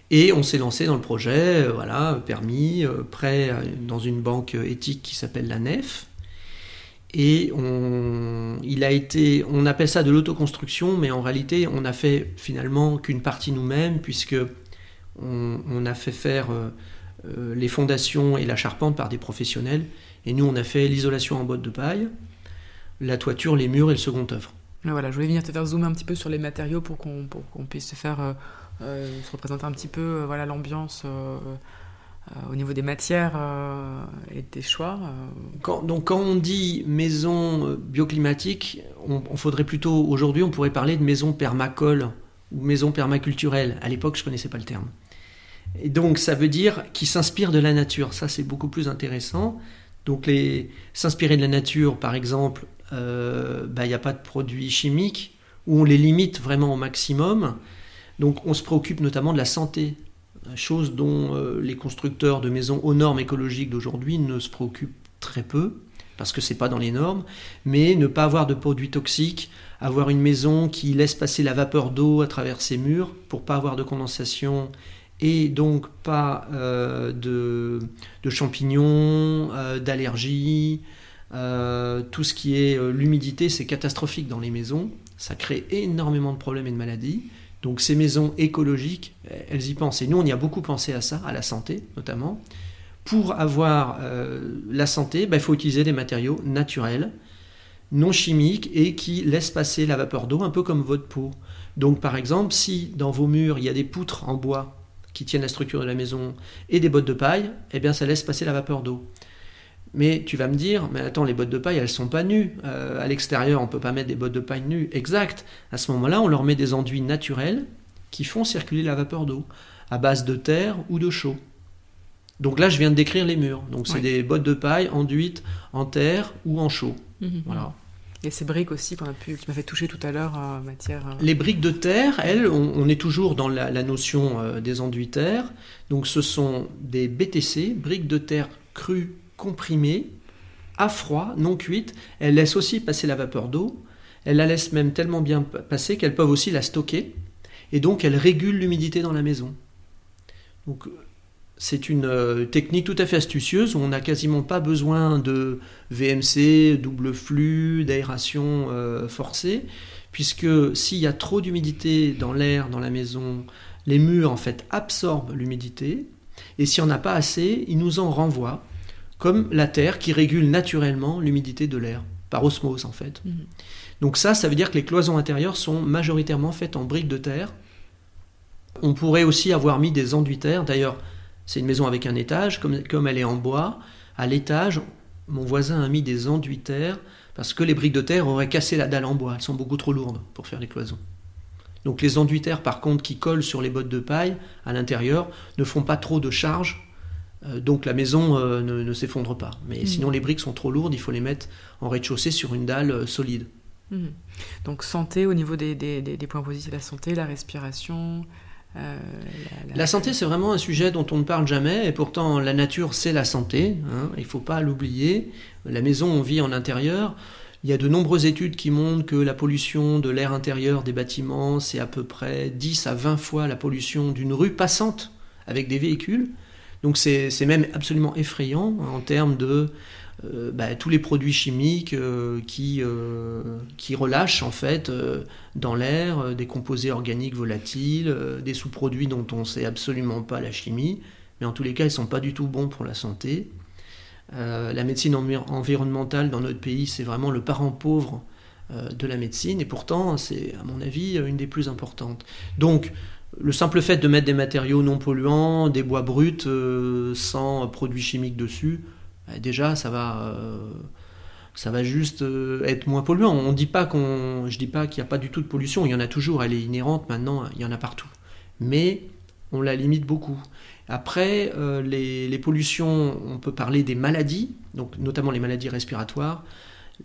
Et on s'est lancé dans le projet, euh, voilà, permis, prêt dans une banque éthique qui s'appelle la NEF. Et on, il a été, on appelle ça de l'autoconstruction, mais en réalité, on n'a fait finalement qu'une partie nous-mêmes, puisque on, a fait faire euh, les fondations et la charpente par des professionnels. Et nous, on a fait l'isolation en botte de paille, la toiture, les murs et le second œuvre. Voilà, je voulais venir te faire zoomer un petit peu sur les matériaux pour qu'on puisse se faire euh, se représenter un petit peu euh, voilà l'ambiance euh, au niveau des matières et des choix. Quand, donc quand on dit maison bioclimatique, on, faudrait plutôt aujourd'hui on pourrait parler de maison permacole ou maison permaculturelle. À l'époque, je connaissais pas le terme. Et donc ça veut dire qui s'inspire de la nature. Ça c'est beaucoup plus intéressant. Donc les s'inspirer de la nature, par exemple, bah, il n'y a pas de produits chimiques où on les limite vraiment au maximum. Donc on se préoccupe notamment de la santé, chose dont euh, les constructeurs de maisons aux normes écologiques d'aujourd'hui ne se préoccupent très peu, parce que c'est pas dans les normes, mais ne pas avoir de produits toxiques, avoir une maison qui laisse passer la vapeur d'eau à travers ses murs pour pas avoir de condensation et donc pas euh, de, champignons, euh, d'allergies, tout ce qui est l'humidité, c'est catastrophique dans les maisons. Ça crée énormément de problèmes et de maladies. Donc ces maisons écologiques, elles y pensent. Et nous, on y a beaucoup pensé à ça, à la santé notamment. Pour avoir euh, la santé, bah, il faut utiliser des matériaux naturels, non chimiques et qui laissent passer la vapeur d'eau, un peu comme votre peau. Donc par exemple, si dans vos murs, il y a des poutres en bois qui tiennent la structure de la maison et des bottes de paille, eh bien ça laisse passer la vapeur d'eau. Mais tu vas me dire, mais attends, les bottes de paille, elles sont pas nues. Euh, à l'extérieur, on peut pas mettre des bottes de paille nues. Exact. À ce moment-là, on leur met des enduits naturels qui font circuler la vapeur d'eau à base de terre ou de chaux. Donc là, je viens de décrire les murs. Donc c'est des bottes de paille enduites en terre ou en chaux. Mhm. Voilà. Et ces briques aussi qu'on a pu, qui m'avait touché tout à l'heure, en matière. Euh, les briques de terre, elles, on, est toujours dans la, notion euh, des enduits terre. Donc ce sont des BTC, briques de terre crues comprimée, à froid, non cuite. Elle laisse aussi passer la vapeur d'eau. Elle la laisse même tellement bien passer qu'elles peuvent aussi la stocker. Et donc, elle régule l'humidité dans la maison. C'est une euh, technique tout à fait astucieuse où on n'a quasiment pas besoin de VMC, double flux, d'aération euh, forcée, puisque s'il y a trop d'humidité dans l'air, dans la maison, les murs en fait absorbent l'humidité, et si on n'a pas assez, ils nous en renvoient comme la Terre qui régule naturellement l'humidité de l'air, par osmose en fait. Mhm. Donc ça, ça veut dire que les cloisons intérieures sont majoritairement faites en briques de terre. On pourrait aussi avoir mis des enduits terre. D'ailleurs, c'est une maison avec un étage, comme, comme elle est en bois. À l'étage, mon voisin a mis des enduits terre parce que les briques de terre auraient cassé la dalle en bois. Elles sont beaucoup trop lourdes pour faire les cloisons. Donc les enduits terre, par contre, qui collent sur les bottes de paille à l'intérieur, ne font pas trop de charge donc la maison euh, ne, s'effondre pas. Mais hmm. sinon les briques sont trop lourdes, il faut les mettre en rez-de-chaussée sur une dalle euh, solide. Hmm. Donc santé au niveau des, points positifs, la santé, la respiration. la, santé, c'est vraiment un sujet dont on ne parle jamais, et pourtant la nature, c'est la santé, hein, il ne faut pas l'oublier. La maison, on vit en intérieur. Il y a de nombreuses études qui montrent que la pollution de l'air intérieur des bâtiments, c'est à peu près 10 à 20 fois la pollution d'une rue passante avec des véhicules. Donc c'est même absolument effrayant en termes de euh, bah, tous les produits chimiques euh, qui, euh, qui relâchent en fait dans l'air des composés organiques volatiles, des sous-produits dont on ne sait absolument pas la chimie, mais en tous les cas ils ne sont pas du tout bons pour la santé. la médecine environnementale dans notre pays c'est vraiment le parent pauvre de la médecine et pourtant c'est à mon avis une des plus importantes. Donc le simple fait de mettre des matériaux non polluants, des bois bruts euh, sans produits chimiques dessus, bah, déjà ça va, euh, ça va juste euh, être moins polluant. On dit pas qu'on, dis pas qu'il n'y a pas du tout de pollution, il y en a toujours, elle est inhérente maintenant, il y en a partout. Mais on la limite beaucoup. Après, les, pollutions, on peut parler des maladies, notamment les maladies respiratoires.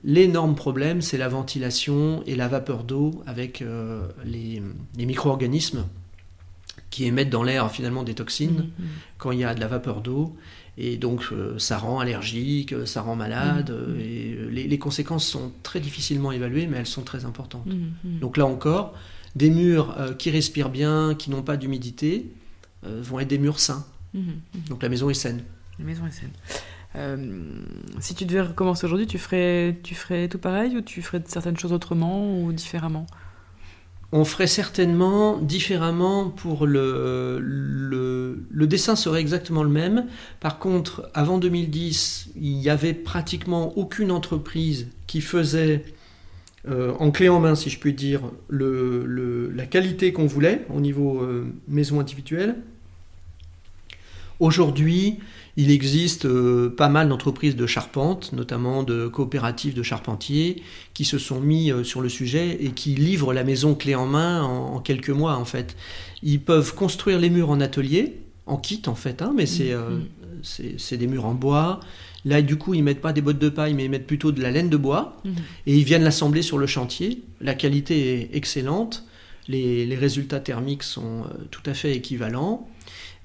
L'énorme problème, c'est la ventilation et la vapeur d'eau avec les micro-organismes qui émettent dans l'air finalement des toxines mm, mm. quand il y a de la vapeur d'eau. Et donc euh, ça rend allergique, ça rend malade. Mm, euh, et euh, les, conséquences sont très difficilement évaluées, mais elles sont très importantes. Donc là encore, des murs euh, qui respirent bien, qui n'ont pas d'humidité, euh, vont être des murs sains. Donc la maison est saine. La maison est saine. Euh, si tu devais recommencer aujourd'hui, tu ferais, tu ferais tout pareil ou tu ferais certaines choses autrement ou différemment? On ferait certainement différemment pour le, le, dessin serait exactement le même. Par contre, avant 2010, il n'y avait pratiquement aucune entreprise qui faisait euh, en clé en main, si je puis dire, la qualité qu'on voulait au niveau euh, maison individuelle. Aujourd'hui, il existe euh, pas mal d'entreprises de charpente, notamment de coopératives de charpentiers, qui se sont mis euh, sur le sujet et qui livrent la maison clé en main en, en quelques mois en fait. Ils peuvent construire les murs en atelier, en kit en fait, hein, mais c'est euh, c'est des murs en bois. Là, du coup, ils mettent pas des bottes de paille, mais ils mettent plutôt de la laine de bois Mhm. et ils viennent l'assembler sur le chantier. La qualité est excellente, les, les résultats thermiques sont tout à fait équivalents,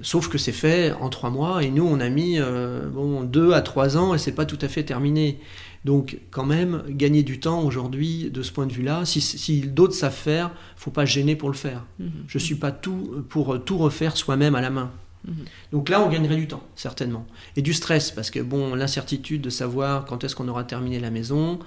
sauf que c'est fait en trois mois et nous on a mis euh, bon, deux à trois ans et c'est pas tout à fait terminé. Donc quand même, gagner du temps aujourd'hui de ce point de vue-là, si, si d'autres savent faire, faut pas se gêner pour le faire. Mhm. Je suis pas tout pour tout refaire soi-même à la main. Mhm. Donc là, on gagnerait du temps, certainement. Et du stress, parce que bon, l'incertitude de savoir quand est-ce qu'on aura terminé la maison,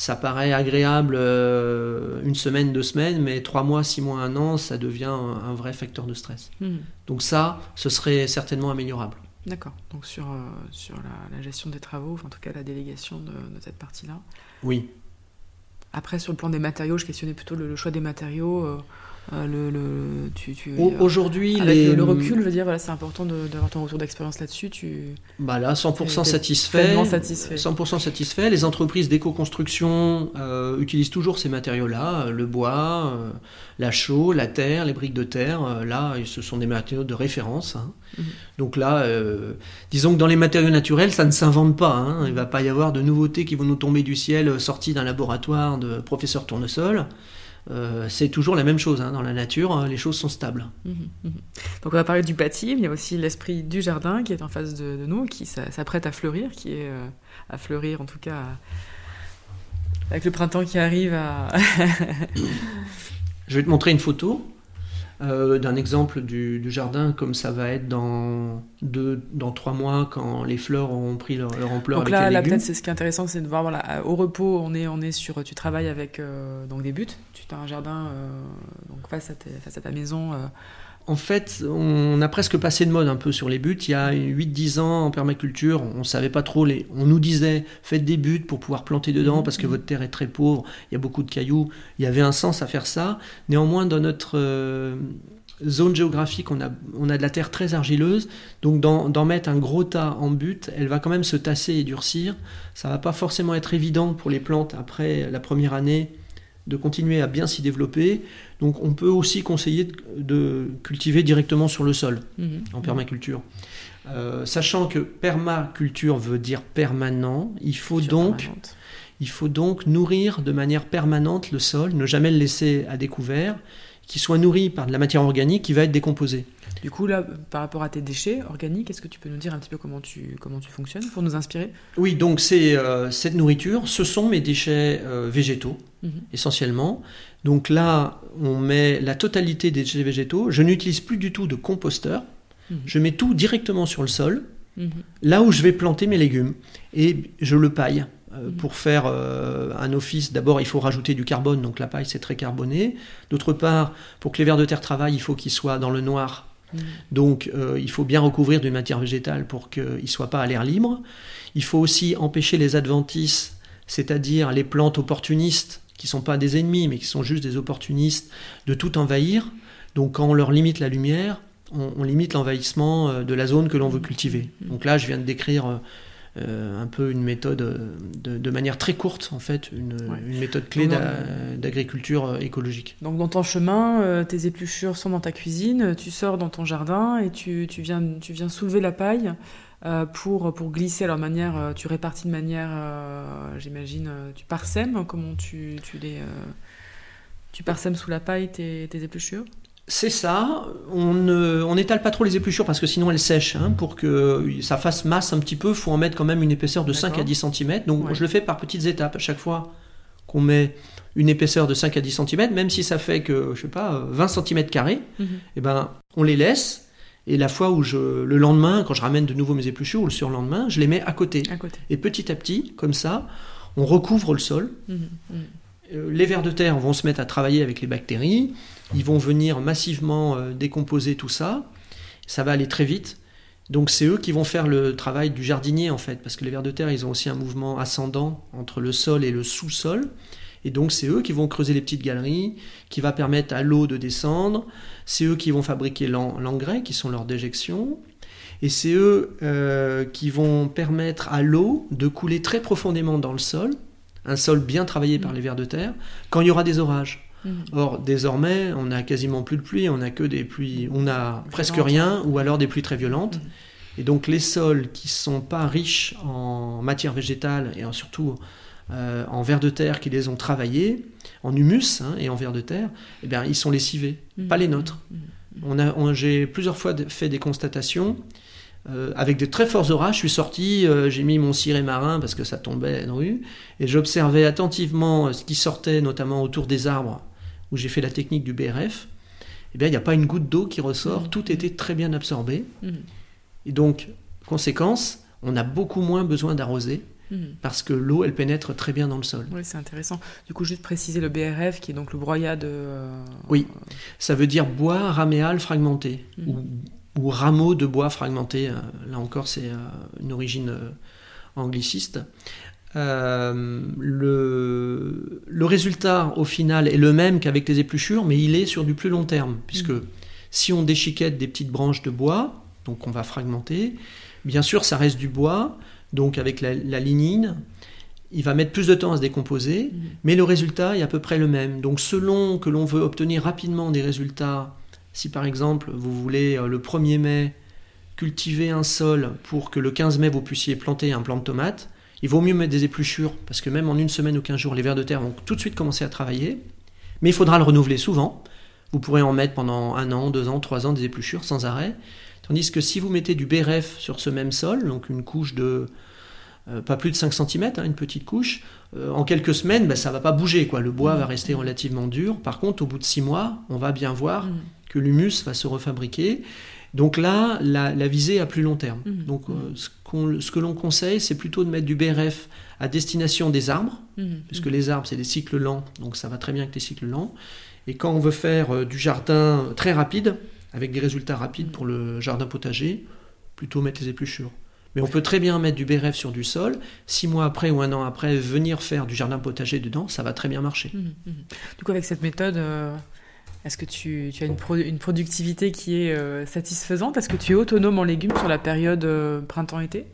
ça paraît agréable euh, une semaine, deux semaines, mais trois mois, six mois, un an, ça devient un, un vrai facteur de stress. Mhm. Donc ça, ce serait certainement améliorable. D'accord. Donc sur, euh, sur la, la gestion des travaux, enfin, en tout cas la délégation de, de cette partie-là. Oui. Après, sur le plan des matériaux, je questionnais plutôt le, le choix des matériaux. euh, euh, le, le- tu, tu- Au- Aujourd'hui, les... le, recul, je veux dire, voilà, c'est important d'avoir ton retour d'expérience là-dessus. Tu Bah là, 100% T'es satisfait. satisfait. 100% satisfait. Les entreprises d'éco-construction euh, utilisent toujours ces matériaux-là, euh, le bois, euh, la chaux, la terre, les briques de terre. là, ce sont des matériaux de référence. hein. Mhm. Donc là, disons que dans les matériaux naturels, ça ne s'invente pas. hein. Il va pas y avoir de nouveautés qui vont nous tomber du ciel sorties d'un laboratoire de professeur tournesol. Euh, c'est toujours la même chose. hein. Dans la nature, euh, les choses sont stables. Mhm, mhm. Donc on va parler du bâti, mais il y a aussi l'esprit du jardin qui est en face de, de nous, qui s'a- s'apprête à fleurir, qui est euh, à fleurir en tout cas à- avec le printemps qui arrive à... Je vais te montrer une photo euh, d'un exemple du, du jardin comme ça va être dans deux, dans trois mois quand les fleurs auront pris leur, leur ampleur Donc là, là peut-être c'est ce qui est intéressant, c'est de voir voilà, au repos, on est, on est sur, tu travailles avec euh, donc des buts, tu as un jardin euh, donc face à, tes- face à ta maison. En fait, on a presque passé de mode un peu sur les buts. Il y a 8-10 ans en permaculture, on savait pas trop les. On nous disait faites des buts pour pouvoir planter dedans parce que votre terre est très pauvre, il y a beaucoup de cailloux. Il y avait un sens à faire ça. Néanmoins, dans notre euh, zone géographique, on a, de la terre très argileuse. Donc, d'en mettre un gros tas en but, elle va quand même se tasser et durcir. Ça va pas forcément être évident pour les plantes après la première année de continuer à bien s'y développer. Donc on peut aussi conseiller de, de cultiver directement sur le sol mhm. en permaculture. Euh, sachant que permaculture veut dire permanent, il faut, donc, il faut donc nourrir de manière permanente le sol, ne jamais le laisser à découvert, qu'il soit nourri par de la matière organique qui va être décomposée. Du coup, là, par rapport à tes déchets organiques, est-ce que tu peux nous dire un petit peu comment tu, comment tu fonctionnes pour nous inspirer? Oui, donc c'est euh, cette nourriture, ce sont mes déchets euh, végétaux Mhm. essentiellement. Donc là, on met la totalité des déchets végétaux. Je n'utilise plus du tout de composteur. Mhm. Je mets tout directement sur le sol, Mhm. là où je vais planter mes légumes. Et je le paille. euh, Mhm. Pour faire euh, un office, d'abord il faut rajouter du carbone, donc la paille c'est très carboné. D'autre part, pour que les vers de terre travaillent, il faut qu'ils soient dans le noir. Donc euh, il faut bien recouvrir d'une matière végétale pour qu'ils ne soient pas à l'air libre. Il faut aussi empêcher les adventices, c'est-à-dire les plantes opportunistes, qui ne sont pas des ennemis, mais qui sont juste des opportunistes, de tout envahir. Donc quand on leur limite la lumière, on, on limite l'envahissement euh, de la zone que l'on veut cultiver. Donc là, je viens de décrire euh, euh, un peu une méthode de, de manière très courte, en fait, une, Ouais. une méthode clé d'agriculture écologique. Donc dans ton chemin, tes épluchures sont dans ta cuisine, tu sors dans ton jardin et tu, tu viens, tu viens soulever la paille euh, pour, pour glisser. Alors manière, euh, tu répartis de manière, euh, j'imagine, euh, tu parsèmes. Comment tu, tu les, euh, tu parsèmes sous la paille tes, tes épluchures? C'est ça. On on n'étale pas trop les épluchures parce que sinon elles sèchent. hein. pour que ça fasse masse un petit peu, faut en mettre quand même une épaisseur de 5 à D'accord. 10 cm. Donc Ouais. je le fais par petites étapes à chaque fois qu'on met une épaisseur de 5 à 10 cm, même si ça fait que, je sais pas, 20 cm carrés, Mhm. eh ben, on les laisse. Et la fois où je, le lendemain, quand je ramène de nouveau mes épluchures, ou le surlendemain, je les mets à côté. À côté. Et petit à petit, comme ça, on recouvre le sol. Mhm, mhm. Euh, Les vers de terre vont se mettre à travailler avec les bactéries. Ils vont venir massivement euh, décomposer tout ça. Ça va aller très vite. Donc c'est eux qui vont faire le travail du jardinier en fait, parce que les vers de terre, ils ont aussi un mouvement ascendant entre le sol et le sous-sol. Et donc c'est eux qui vont creuser les petites galeries, qui va permettre à l'eau de descendre. C'est eux qui vont fabriquer l'en- l'engrais, qui sont leurs déjections. Et c'est eux euh, qui vont permettre à l'eau de couler très profondément dans le sol, un sol bien travaillé par les vers de terre, quand il y aura des orages. Mhm. Or, désormais, on n'a quasiment plus de pluie, on a que des pluies, on a presque rien, ou alors des pluies très violentes. Mhm. Et donc, les sols qui sont pas riches en matière végétale et en- surtout euh, en vers de terre qui les ont travaillés, en humus hein, et en vers de terre, eh bien, ils sont lessivés, pas les nôtres. Mhm. On a, on- j'ai plusieurs fois fait des constatations. euh, avec de très forts orages, je suis sorti, euh, j'ai mis mon ciré marin parce que ça tombait dans la rue, et j'observais attentivement ce qui sortait, notamment autour des arbres, où j'ai fait la technique du BRF. Eh bien, il n'y a pas une goutte d'eau qui ressort, Mhm. tout était très bien absorbé. Et donc, conséquence, on a beaucoup moins besoin d'arroser. Parce que l'eau, elle pénètre très bien dans le sol. Oui, c'est intéressant. Du coup, juste préciser le BRF, qui est donc le broyat de. euh, Oui. Ça veut dire bois raméal fragmenté, Mhm. ou, ou rameau de bois fragmenté. Euh, Là encore, c'est euh, une origine angliciste. Euh, le, le résultat, au final, est le même qu'avec les épluchures, mais il est sur du plus long terme, puisque Mhm. si on déchiquette des petites branches de bois, donc on va fragmenter, bien sûr, ça reste du bois, donc avec la, la lignine, il va mettre plus de temps à se décomposer, Mhm. mais le résultat est à peu près le même. Donc selon que l'on veut obtenir rapidement des résultats, si par exemple vous voulez euh, le 1er mai cultiver un sol pour que le 15 mai vous puissiez planter un plant de tomate, il vaut mieux mettre des épluchures, parce que même en une semaine ou 15 jours, les vers de terre vont tout de suite commencer à travailler, mais il faudra le renouveler souvent. Vous pourrez en mettre pendant un an, deux ans, trois ans des épluchures sans arrêt. Tandis que si vous mettez du BRF sur ce même sol, donc une couche de euh, pas plus de 5 cm, une petite couche, euh, en quelques semaines, ben, ça va pas bouger. Quoi. Le bois va rester relativement dur. Par contre, au bout de 6 mois, on va bien voir Mhm. que l'humus va se refabriquer. Donc là, la, la visée est à plus long terme. Mhm. Donc euh, ce, ce que l'on conseille, c'est plutôt de mettre du BRF à destination des arbres, puisque les arbres, c'est des cycles lents, donc ça va très bien avec les cycles lents. Et quand on veut faire du jardin très rapide, avec des résultats rapides Mm. pour le jardin potager, plutôt mettre les épluchures. Mais on peut très bien mettre du BRF sur du sol, six mois après ou un an après, venir faire du jardin potager dedans, ça va très bien marcher. Mhm, mhm. Du coup, avec cette méthode, euh, est-ce que tu, tu as une, pro- une productivité qui est euh, satisfaisante Est-ce que tu es autonome en légumes sur la période euh, printemps-été?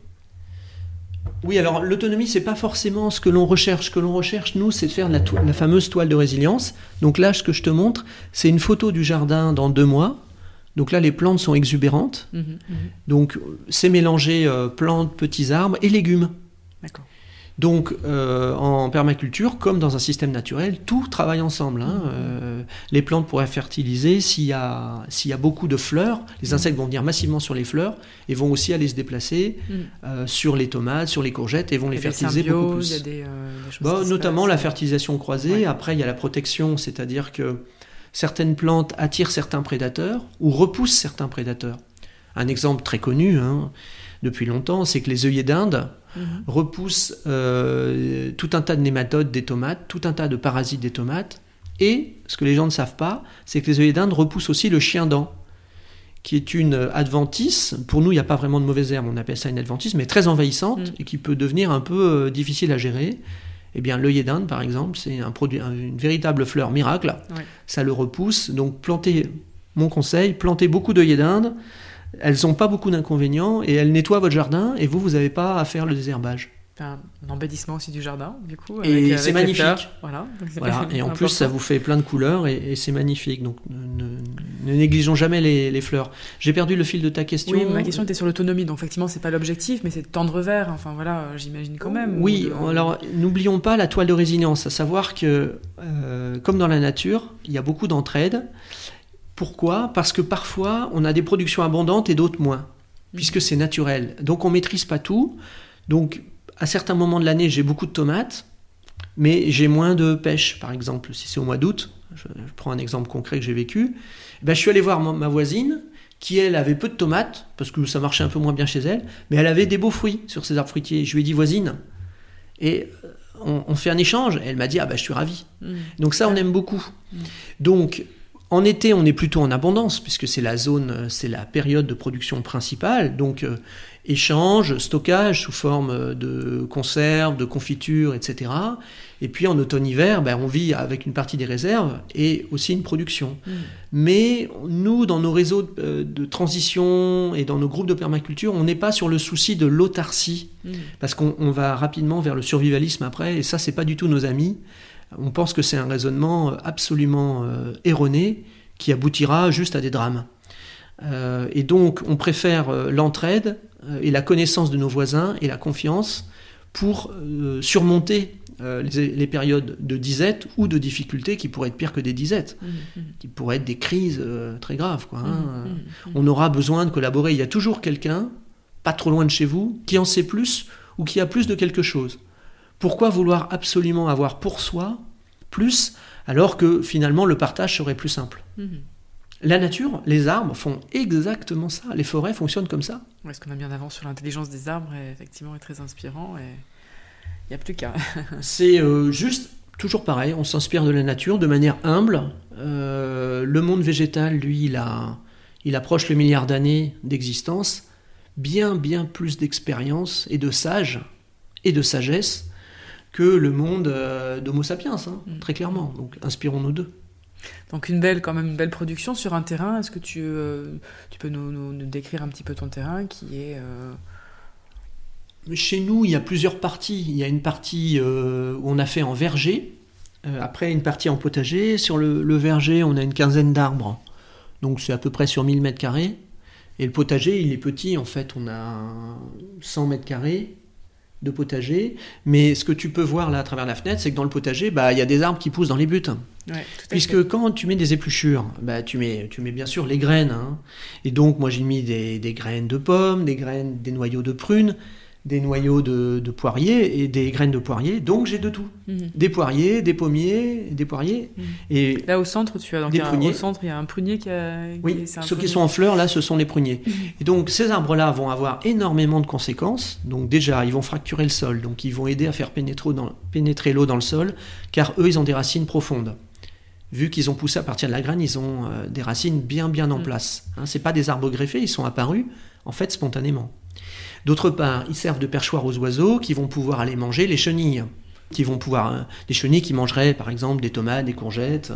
Oui, alors l'autonomie, c'est pas forcément ce que l'on recherche. Ce que l'on recherche, nous, c'est de faire la fameuse toile de résilience. Donc là, ce que je te montre, c'est une photo du jardin dans deux mois. Donc là, les plantes sont exubérantes. Mhm, mhm. Donc c'est mélangé euh, plantes, petits arbres et légumes. D'accord. Donc euh, en permaculture, comme dans un système naturel, tout travaille ensemble. hein. Euh, les plantes pourraient fertiliser s'il y, a, s'il y a beaucoup de fleurs. Les insectes vont venir massivement sur les fleurs et vont aussi aller se déplacer Mhm. sur les tomates, sur les courgettes et vont les fertiliser beaucoup il y a plus. des, Bah, notamment la fertilisation croisée. Ouais. Après, il y a la protection, c'est-à-dire que certaines plantes attirent certains prédateurs ou repoussent certains prédateurs. Un exemple très connu hein, depuis longtemps, c'est que les œillets d'Inde Mhm. repoussent euh, tout un tas de nématodes des tomates, tout un tas de parasites des tomates. Et ce que les gens ne savent pas, c'est que les œillets d'Inde repoussent aussi le chien dent, qui est une adventice. Pour nous, il n'y a pas vraiment de mauvaise herbe, on appelle ça une adventice, mais très envahissante Mm. et qui peut devenir un peu euh, difficile à gérer. Eh bien, l'œillet d'Inde, par exemple, c'est un produit, un- une véritable fleur miracle. Ouais. Ça le repousse. Donc, plantez, mon conseil, plantez beaucoup d'œillets d'Inde. Elles n'ont pas beaucoup d'inconvénients et elles nettoient votre jardin et vous, vous n'avez pas à faire le désherbage. Un embellissement aussi du jardin, du coup. Et c'est magnifique. fleurs. Voilà. Donc, c'est- Voilà. Et en plus, ça vous fait plein de couleurs et, et c'est magnifique. Donc, ne, ne- ne négligeons jamais les, les fleurs. J'ai perdu le fil de ta question. Oui, ma question était sur l'autonomie. Donc, effectivement, c'est pas l'objectif, mais c'est de tendre vers. Enfin, voilà, j'imagine quand même. Oui, de- alors n'oublions pas la toile de résilience, à savoir que, euh, comme dans la nature, il y a beaucoup d'entraide. Pourquoi? Parce que parfois, on a des productions abondantes et d'autres moins, puisque c'est naturel. Donc, on maîtrise pas tout. Donc, à certains moments de l'année, j'ai beaucoup de tomates. mais j'ai moins de pêche, par exemple, si c'est au mois d'août. Je, prends un exemple concret que j'ai vécu. Ben, je suis allé voir ma voisine qui elle avait peu de tomates, parce que ça marchait un peu moins bien chez elle, mais elle avait des beaux fruits sur ses arbres fruitiers. Je lui ai dit voisine, et euh, on, fait un échange? elle m'a dit ah bah je suis ravi. Mmh. Donc ça on aime beaucoup. Mmh. Donc en été, on est plutôt en abondance, puisque c'est la zone, euh, c'est la période de production principale. Donc, euh, échange, stockage sous forme euh, de conserves, de confitures, etc. Et puis en automne-hiver, ben, on vit avec une partie des réserves et aussi une production. Mm. Mais nous, dans nos réseaux de transition et dans nos groupes de permaculture, on n'est pas sur le souci de l'autarcie, mm. parce qu'on va rapidement vers le survivalisme après, et ça, c'est pas du tout nos amis on pense que c'est un raisonnement euh, absolument euh, erroné qui aboutira juste à des drames. Euh, et donc, on préfère l'entraide et la connaissance de nos voisins et la confiance pour surmonter les, périodes de disette ou de difficultés qui pourraient être pires que des disettes, mmh, mmh. qui pourraient être des crises très graves. Hein. Mmh, on aura besoin de collaborer. Il y a toujours quelqu'un, pas trop loin de chez vous, qui en sait plus ou qui a plus de quelque chose. Pourquoi vouloir absolument avoir pour soi plus alors que finalement le partage serait plus simple? Mhm. La nature, les arbres font exactement ça. Les forêts fonctionnent comme ça. ce qu'on a bien avant sur l'intelligence des arbres est effectivement est très inspirant et il n'y a plus qu'à. C'est euh, juste toujours pareil, on s'inspire de la nature de manière humble. Euh, le monde végétal, lui, il, a, il approche le milliard d'années d'existence, bien, bien plus d'expérience et de sage et de sagesse que le monde euh, d'Homo sapiens, hein, mm. très clairement. Donc inspirons-nous d'eux. Donc une belle, quand même une belle production sur un terrain. Est-ce que tu, euh, tu peux nous, décrire un petit peu ton terrain qui est euh, Chez nous, il y a plusieurs parties. Il y a une partie où on a fait en verger, après une partie en potager. Sur le, le verger, on a une quinzaine d'arbres, donc c'est à peu près sur 1000 mètres carrés. Et le potager, il est petit en fait. On a 100 mètres carrés de potager. Mais ce que tu peux voir là à travers la fenêtre, c'est que dans le potager, bah, il y a des arbres qui poussent dans les buts. Puisque quand tu mets des épluchures, bah, tu, mets, tu mets bien sûr les graines. Hein. Et donc, moi, j'ai mis des, des, graines de pommes, des graines, des noyaux de prunes des noyaux de, poiriers et des graines de poiriers. Donc j'ai de tout. Mhm. Des poiriers, des pommiers, des poiriers. Mhm. Et là au centre, tu as donc des pruniers. Au centre, il y a un prunier qui a. Oui, ceux qui sont en fleurs là, ce sont les pruniers. Mhm. Et donc ces arbres-là vont avoir énormément de conséquences. Donc déjà, ils vont fracturer le sol, donc ils vont aider à faire pénétrer l'eau dans le sol, car eux, ils ont des racines profondes vu qu'ils ont poussé à partir de la graine, ils ont euh, des racines bien bien en place. Hein, Ce pas des arbres greffés, ils sont apparus en fait spontanément. D'autre part, ils servent de perchoir aux oiseaux qui vont pouvoir aller manger les chenilles, qui vont pouvoir euh, des chenilles qui mangeraient par exemple des tomates, des courgettes.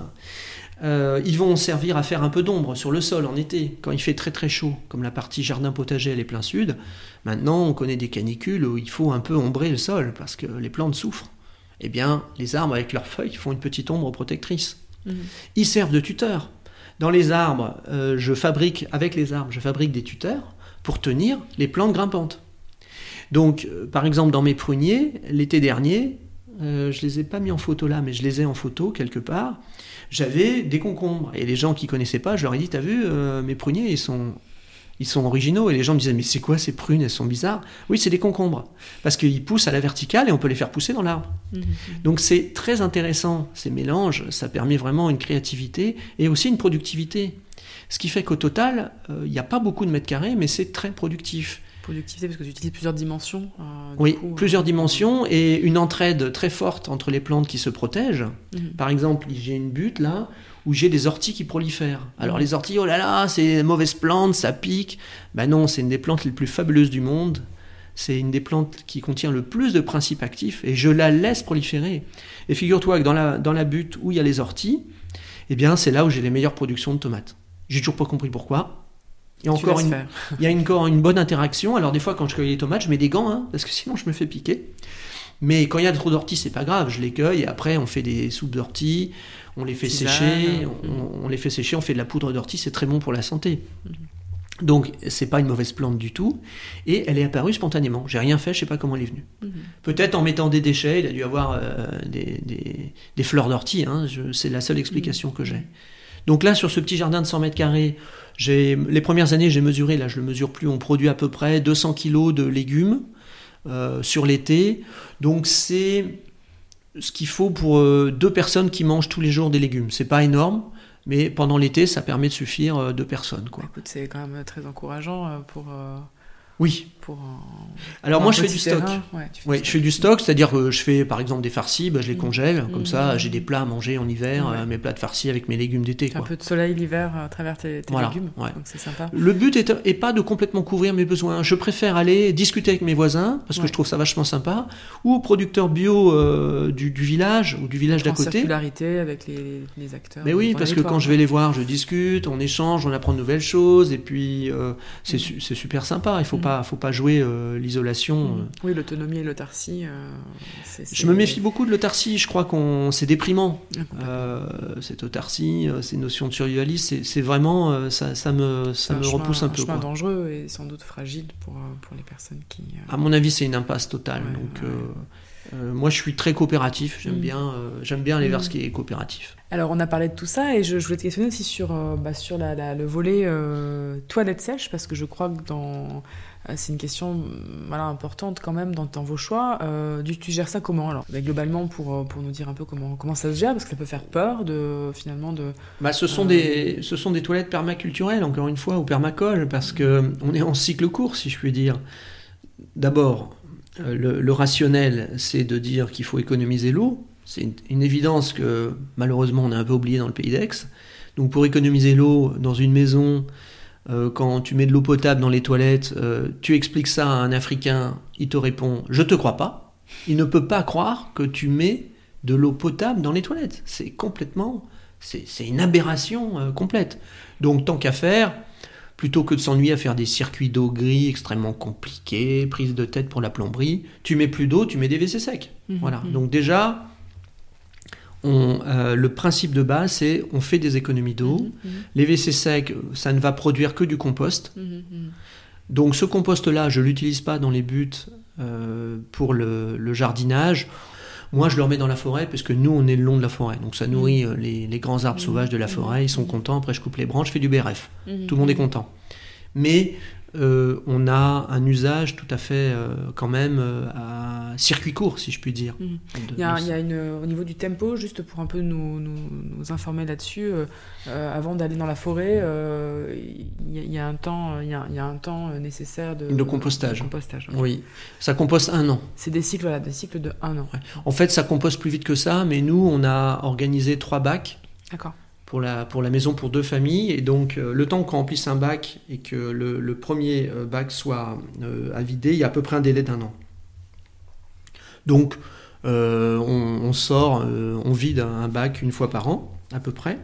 Euh, ils vont servir à faire un peu d'ombre sur le sol en été, quand il fait très très chaud, comme la partie jardin potager, elle est plein sud. Maintenant, on connaît des canicules où il faut un peu ombrer le sol parce que les plantes souffrent. Eh bien, les arbres avec leurs feuilles font une petite ombre protectrice. Mmh. Ils servent de tuteurs. Dans les arbres, euh, je fabrique, avec les arbres, je fabrique des tuteurs pour tenir les plantes grimpantes. Donc, euh, par exemple, dans mes pruniers, l'été dernier, euh, je les ai pas mis en photo là, mais je les ai en photo quelque part. J'avais des concombres. Et les gens qui connaissaient pas, je leur ai dit, t'as vu, euh, mes pruniers, ils sont, ils sont originaux. Et les gens me disaient, mais c'est quoi ces prunes? Elles sont bizarres. Oui, c'est des concombres. Parce qu'ils poussent à la verticale et on peut les faire pousser dans l'arbre. Mmh. Donc c'est très intéressant, ces mélanges. Ça permet vraiment une créativité et aussi une productivité. Ce qui fait qu'au total, euh, il n'y a pas beaucoup de mètres carrés, mais c'est très productif. Productivité parce que tu utilises plusieurs dimensions. Euh, oui, euh, plusieurs dimensions et une entraide très forte entre les plantes qui se protègent. Mhm. Par exemple, j'ai une butte là où j'ai des orties qui prolifèrent. Alors les orties, oh là là, c'est mauvaise plante, ça pique. Ben non, c'est une des plantes les plus fabuleuses du monde. C'est une des plantes qui contient le plus de principes actifs et je la laisse proliférer. Et figure-toi que dans la, dans la butte où il y a les orties, eh bien c'est là où j'ai les meilleures productions de tomates. J'ai toujours pas compris pourquoi. Il y a encore une, il y a encore une bonne interaction. Alors des fois, quand je cueille les tomates, je mets des gants, hein, parce que sinon je me fais piquer. Mais quand il y a trop d'orties, c'est pas grave, je les cueille et après on fait des soupes d'orties, on les fait sécher, on, les fait sécher, on fait de la poudre d'ortie, c'est très bon pour la santé. Mhm. Donc c'est pas une mauvaise plante du tout et elle est apparue spontanément. J'ai rien fait, je sais pas comment elle est venue. Mhm. Peut-être en mettant des déchets, il a dû avoir euh, des, des, fleurs d'ortie. Hein, c'est la seule explication que j'ai. Donc là, sur ce petit jardin de 100 mètres carrés, les premières années, j'ai mesuré, là je le mesure plus, on produit à peu près 200 kilos de légumes euh, sur l'été. Donc c'est ce qu'il faut pour euh, deux personnes qui mangent tous les jours des légumes. C'est pas énorme, mais pendant l'été, ça permet de suffire euh, deux personnes. Écoute, c'est quand même très encourageant pour. Euh, Oui. pour un- Alors pour moi, un je fais stock. terrain. Ouais, tu fais Oui, du je fais du stock, c'est-à-dire que je fais par exemple des farcis, bah, je les Mhm. congèle, comme ça j'ai des plats à manger en hiver, Ouais. euh, mes plats de farcis avec mes légumes d'été. Un peu de soleil l'hiver à travers tes, tes Voilà, légumes. ouais. Donc c'est sympa. Le but est, est pas de complètement couvrir mes besoins. Je préfère aller discuter avec mes voisins, parce que je trouve ça vachement sympa, ou aux producteurs bio euh, du, du village ou du village d'à côté. circularité avec les, les acteurs. Mais oui, parce que quand je vais les voir, je discute, on échange, on apprend de nouvelles choses, et puis euh, c'est su- c'est super sympa. Il faut Mhm. Pas, faut pas jouer euh, l'isolation. euh. Mhm. Oui, l'autonomie et l'autarcie. euh, c'est- Je c'est- me méfie beaucoup de l'autarcie. Je crois qu'on c'est déprimant. Ah. Euh, cette autarcie, euh, ces notions de survivalisme, c'est- c'est vraiment euh, ça, ça me, C'est ça me chemin- repousse un peu. chemin quoi. dangereux et sans doute fragile pour, euh, pour les personnes qui. euh, À mon avis, c'est une impasse totale. Ouais, donc, ouais. euh, euh, moi, je suis très coopératif. J'aime Mm. bien, euh, j'aime bien aller vers Mm. ce qui est coopératif. Alors, on a parlé de tout ça et je, je voulais te questionner aussi sur, euh, bah, sur la, la- le volet euh, toilette sèche parce que je crois que dans. Euh, C'est une question mm, voilà, importante quand même dans, dans vos choix. Euh, tu, tu gères ça comment alors? Mais Globalement, pour, euh, pour nous dire un peu comment, comment ça se gère, parce que ça peut faire peur de finalement de. Bah, ce, sont Euh. des, ce sont des toilettes permaculturelles, encore une fois, ou permacoles, parce que on est en cycle court, si je puis dire. D'abord, le, le rationnel, c'est de dire qu'il faut économiser l'eau. C'est une, une évidence que malheureusement on a un peu oublié dans le pays d'Aix. Donc pour économiser l'eau dans une maison, quand tu mets de l'eau potable dans les toilettes, euh, tu expliques ça à un Africain, il te répond Je te crois pas. Il ne peut pas croire que tu mets de l'eau potable dans les toilettes. C'est complètement. C'est une aberration euh, complète. Donc tant qu'à faire, plutôt que de s'ennuyer à faire des circuits d'eau gris extrêmement compliqués, prise de tête pour la plomberie, tu mets plus d'eau, tu mets des WC secs. Voilà. Mhm. Donc déjà, on, euh, le principe de base, c'est on fait des économies d'eau. Mhm, mhm, Les WC secs, ça ne va produire que du compost. mhm. Donc ce compost-là, je ne l'utilise pas dans les buts euh, pour le, le jardinage. Moi, je le remets dans la forêt parce que nous, on est le long de la forêt. Donc ça nourrit euh, les, les grands arbres sauvages de la forêt. Ils sont contents. Après, je coupe les branches, je fais du BRF. Tout le monde est content. Mais euh, on a un usage tout à fait euh, quand même euh, à circuit court, si je puis dire. Mhm. de- Il y a, de- il y a une, au niveau du tempo, juste pour un peu nous, nous, nous informer là-dessus, avant d'aller dans la forêt, il y, a- il y a un temps, il y a, il y a un temps nécessaire de, De compostage. de compostage, ouais. Oui, ça composte un an. C'est des cycles, voilà, des cycles de un an. En fait, ça composte plus vite que ça, mais nous, on a organisé trois bacs D'accord. Pour la, pour la maison pour deux familles. Et donc, euh, le temps qu'on remplisse un bac et que le, le premier euh, bac soit euh, à vider, il y a à peu près un délai d'un an. Donc, euh, on, on sort, euh, on vide un bac une fois par an, à peu près.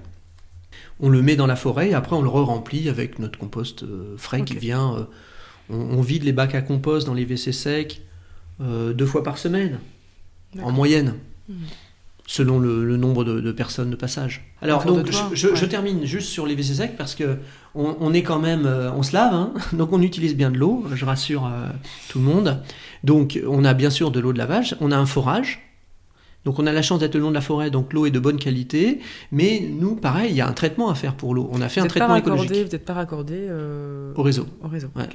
On le met dans la forêt et après on le re-remplit avec notre compost euh, frais qui vient. euh, on, on vide les bacs à compost dans les WC secs euh, deux fois par semaine, en moyenne Mhm. Selon le, le nombre de, de personnes de passage. Alors, donc, je, je- ouais. je termine juste sur les WC secs parce que on, on est quand même, euh, on se lave, hein, donc on utilise bien de l'eau, je rassure euh, tout le monde. Donc, on a bien sûr de l'eau de lavage, on a un forage. Donc, on a la chance d'être le long de la forêt, donc l'eau est de bonne qualité. Mais nous, pareil, il y a un traitement à faire pour l'eau. On a fait Vous un n'êtes pas traitement raccordé, écologique vous n'êtes pas raccordé euh, au réseau. au réseau. Ouais.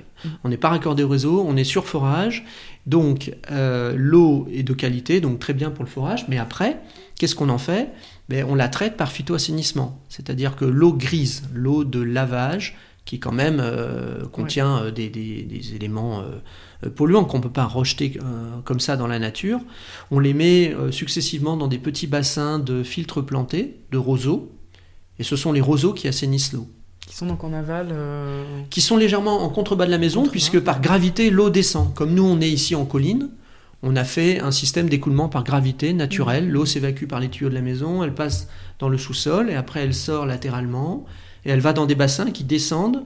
On n'est pas raccordé au réseau, on est sur forage. Donc euh, l'eau est de qualité, donc très bien pour le forage. Mais après, qu'est-ce qu'on en fait? Ben, On la traite par phytoassainissement. C'est-à-dire que l'eau grise, l'eau de lavage, qui quand même euh, contient des, des- des éléments polluants qu'on ne peut pas rejeter euh, comme ça dans la nature, on les met euh, successivement dans des petits bassins de filtres plantés, de roseaux. Et ce sont les roseaux qui assainissent l'eau Qui sont donc en aval. euh, qui sont légèrement en contrebas de la maison, Contrebas. puisque par gravité, l'eau descend. Comme nous, on est ici en colline, on a fait un système d'écoulement par gravité naturel. Mhm. L'eau s'évacue par les tuyaux de la maison, elle passe dans le sous-sol, et après elle sort latéralement, et elle va dans des bassins qui descendent.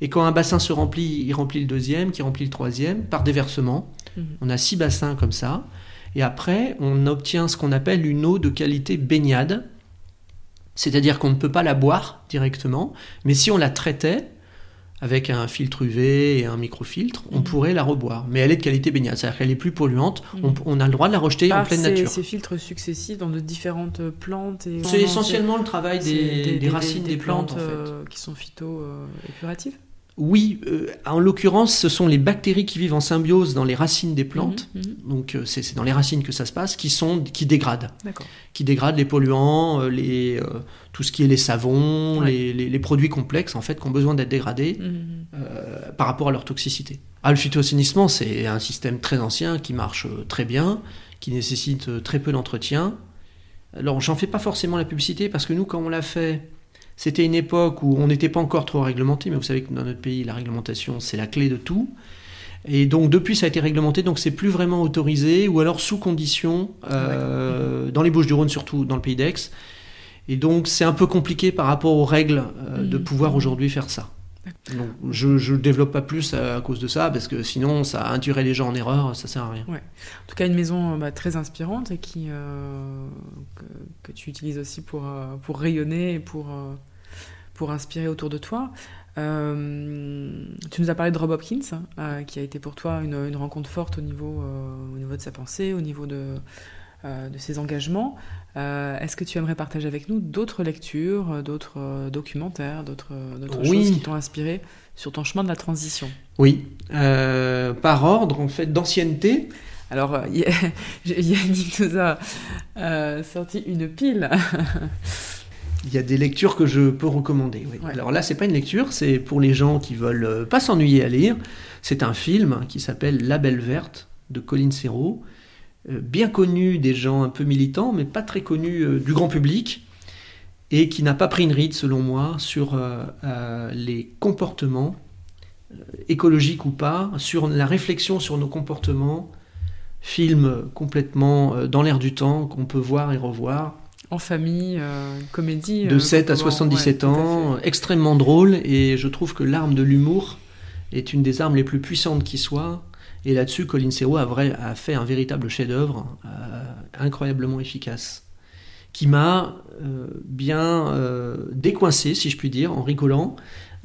Et quand un bassin se remplit, il remplit le deuxième, qui remplit le troisième, par déversement. Mhm. On a six bassins comme ça. Et après, on obtient ce qu'on appelle une eau de qualité baignade. C'est-à-dire qu'on ne peut pas la boire directement, mais si on la traitait avec un filtre UV et un microfiltre, on Mhm. pourrait la reboire. Mais elle est de qualité baignade, c'est-à-dire qu'elle est plus polluante. Mhm. On, on a le droit de la rejeter en pleine ces, nature. ces filtres successifs dans de différentes plantes. et C'est essentiellement le travail des, des racines des, plantes, en fait. euh, qui sont phyto euh. Oui, euh, en l'occurrence, ce sont les bactéries qui vivent en symbiose dans les racines des plantes. Mhm, mhm. Donc euh, c'est dans les racines que ça se passe, qui sont qui dégradent, qui dégradent les polluants, euh, les tout ce qui est les savons, Ouais. les, les- les produits complexes en fait qui ont besoin d'être dégradés Mhm. par rapport à leur toxicité. Ah, le phytoassainissement, c'est un système très ancien qui marche très bien, qui nécessite très peu d'entretien. Alors, j'en fais pas forcément la publicité parce que nous, quand on l'a fait, c'était une époque où on n'était pas encore trop réglementé, mais vous savez que dans notre pays, la réglementation, c'est la clé de tout. Et donc, depuis, ça a été réglementé, donc c'est plus vraiment autorisé, ou alors sous condition, euh, dans les Bouches-du-Rhône, surtout dans le pays d'Aix. Et donc, c'est un peu compliqué par rapport aux règles euh, de Mhm. pouvoir aujourd'hui faire ça. Donc, je ne développe pas plus à, à cause de ça, parce que sinon, ça induirait les gens en erreur, ça sert à rien. En tout cas, une maison euh, bah, très inspirante et qui, euh, que, que tu utilises aussi pour, euh, pour rayonner et pour, euh, pour inspirer autour de toi. Euh, tu nous as parlé de Rob Hopkins, euh, qui a été pour toi une, une rencontre forte au niveau, euh, au niveau de sa pensée, au niveau de, euh, de ses engagements. Est-ce que tu aimerais partager avec nous d'autres lectures, d'autres documentaires, d'autres Oui. choses qui t'ont inspiré sur ton chemin de la transition? Oui, par ordre, en fait, d'ancienneté. Alors, Yannick nous a sorti une pile. Il y a des lectures que je peux recommander. oui. Ouais. Alors là, c'est pas une lecture, c'est pour les gens qui veulent euh, pas s'ennuyer à lire. C'est un film qui s'appelle La Belle Verte de Colin Serrault, euh, bien connu des gens un peu militants, mais pas très connu euh, du grand public, et qui n'a pas pris une ride, selon moi, sur euh, les comportements écologiques ou pas, sur la réflexion sur nos comportements. Film complètement dans l'air du temps qu'on peut voir et revoir En famille, euh, une comédie. de euh, 7 à comment- 77 ouais, tout à ans, extrêmement drôle, et je trouve que l'arme de l'humour est une des armes les plus puissantes qui soit. Et là-dessus, Colin Serrault a, vrai- a fait un véritable chef-d'œuvre, euh, incroyablement efficace, qui m'a euh, bien euh, décoincé, si je puis dire, en rigolant,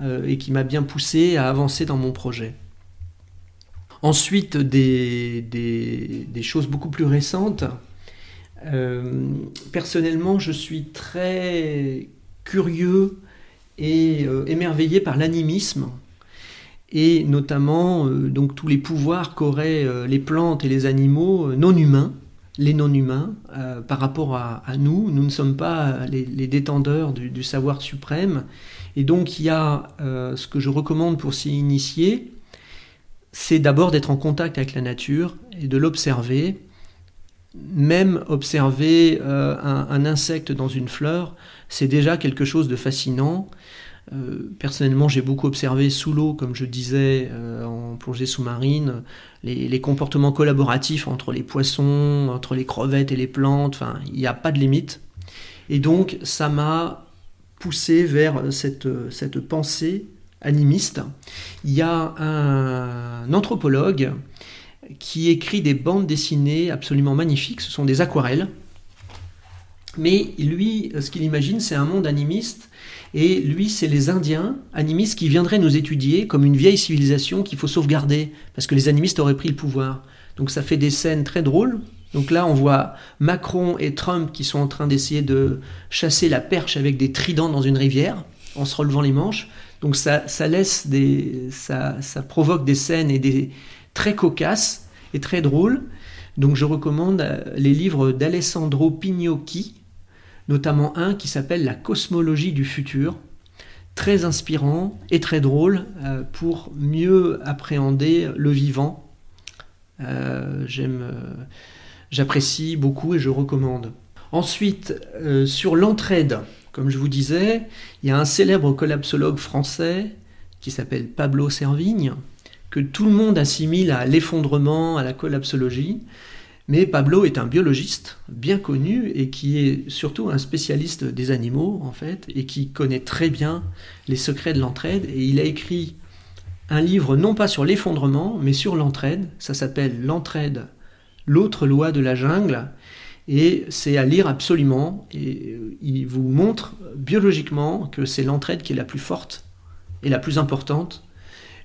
euh, et qui m'a bien poussé à avancer dans mon projet. Ensuite, des, des- des choses beaucoup plus récentes. Euh, personnellement, je suis très curieux et euh, émerveillé par l'animisme et notamment euh, donc tous les pouvoirs qu'auraient les plantes et les animaux non humains, les non humains, par rapport à, nous. Nous ne sommes pas les, détendeurs du, du savoir suprême. Et donc il y a ce que je recommande pour s'y initier, c'est d'abord d'être en contact avec la nature et de l'observer même observer euh, un, insecte dans une fleur, c'est déjà quelque chose de fascinant. Euh, personnellement, j'ai beaucoup observé sous l'eau, comme je disais, euh, en plongée sous-marine, les, comportements collaboratifs entre les poissons, entre les crevettes et les plantes. Enfin, il n'y a pas de limite. Et donc, ça m'a poussé vers cette pensée animiste. Il y a un anthropologue qui écrit des bandes dessinées absolument magnifiques. Ce sont des aquarelles. Mais lui, ce qu'il imagine, c'est un monde animiste. Et lui, c'est les Indiens animistes qui viendraient nous étudier comme une vieille civilisation qu'il faut sauvegarder, parce que les animistes auraient pris le pouvoir. Donc ça fait des scènes très drôles. Donc là, on voit Macron et Trump qui sont en train d'essayer de chasser la perche avec des tridents dans une rivière, en se relevant les manches. Donc ça, laisse des, ça, ça provoque des scènes et des très cocasses très drôles. Donc je recommande les livres d'Alessandro Pignocchi, notamment un qui s'appelle La cosmologie du futur, très inspirant et très drôle euh, pour mieux appréhender le vivant. Euh, J'aime, euh, j'apprécie beaucoup et je recommande. Ensuite, euh, sur l'entraide, comme je vous disais, il y a un célèbre collapsologue français qui s'appelle Pablo Servigne, que tout le monde assimile à l'effondrement, à la collapsologie. Mais Pablo est un biologiste bien connu et qui est surtout un spécialiste des animaux, en fait, et qui connaît très bien les secrets de l'entraide. Et il a écrit un livre non pas sur l'effondrement, mais sur l'entraide. Ça s'appelle L'entraide, l'autre loi de la jungle. Et c'est à lire absolument. Et il vous montre biologiquement que c'est l'entraide qui est la plus forte et la plus importante.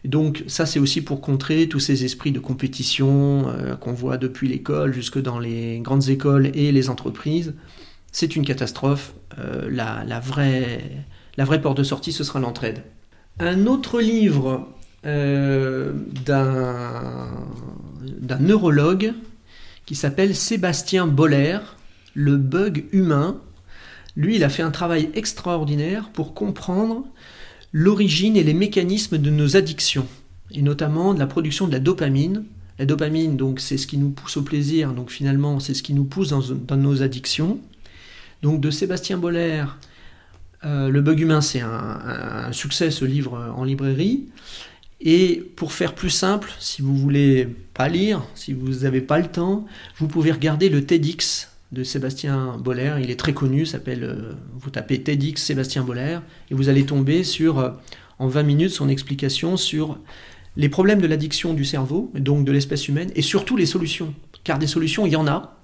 Donc ça c'est aussi pour contrer tous ces esprits de compétition euh, qu'on voit depuis l'école jusque dans les grandes écoles et les entreprises. C'est une catastrophe. Euh, la, vraie porte de sortie ce sera l'entraide. Un autre livre euh, d'un neurologue qui s'appelle Sébastien Boller, Le bug humain. Lui, il a fait un travail extraordinaire pour comprendre l'origine et les mécanismes de nos addictions, et notamment de la production de la dopamine. La dopamine, donc, c'est ce qui nous pousse au plaisir, donc finalement, c'est ce qui nous pousse dans, nos addictions. Donc, de Sébastien Boller, euh, Le bug humain, c'est un, succès, ce livre en librairie. Et pour faire plus simple, si vous voulez pas lire, si vous n'avez pas le temps, vous pouvez regarder le TEDx de Sébastien Boller. Il est très connu, s'appelle, euh, vous tapez TEDx Sébastien Boller, et vous allez tomber sur, euh, en 20 minutes, son explication sur les problèmes de l'addiction du cerveau, donc de l'espèce humaine, et surtout les solutions. Car des solutions, il y en a.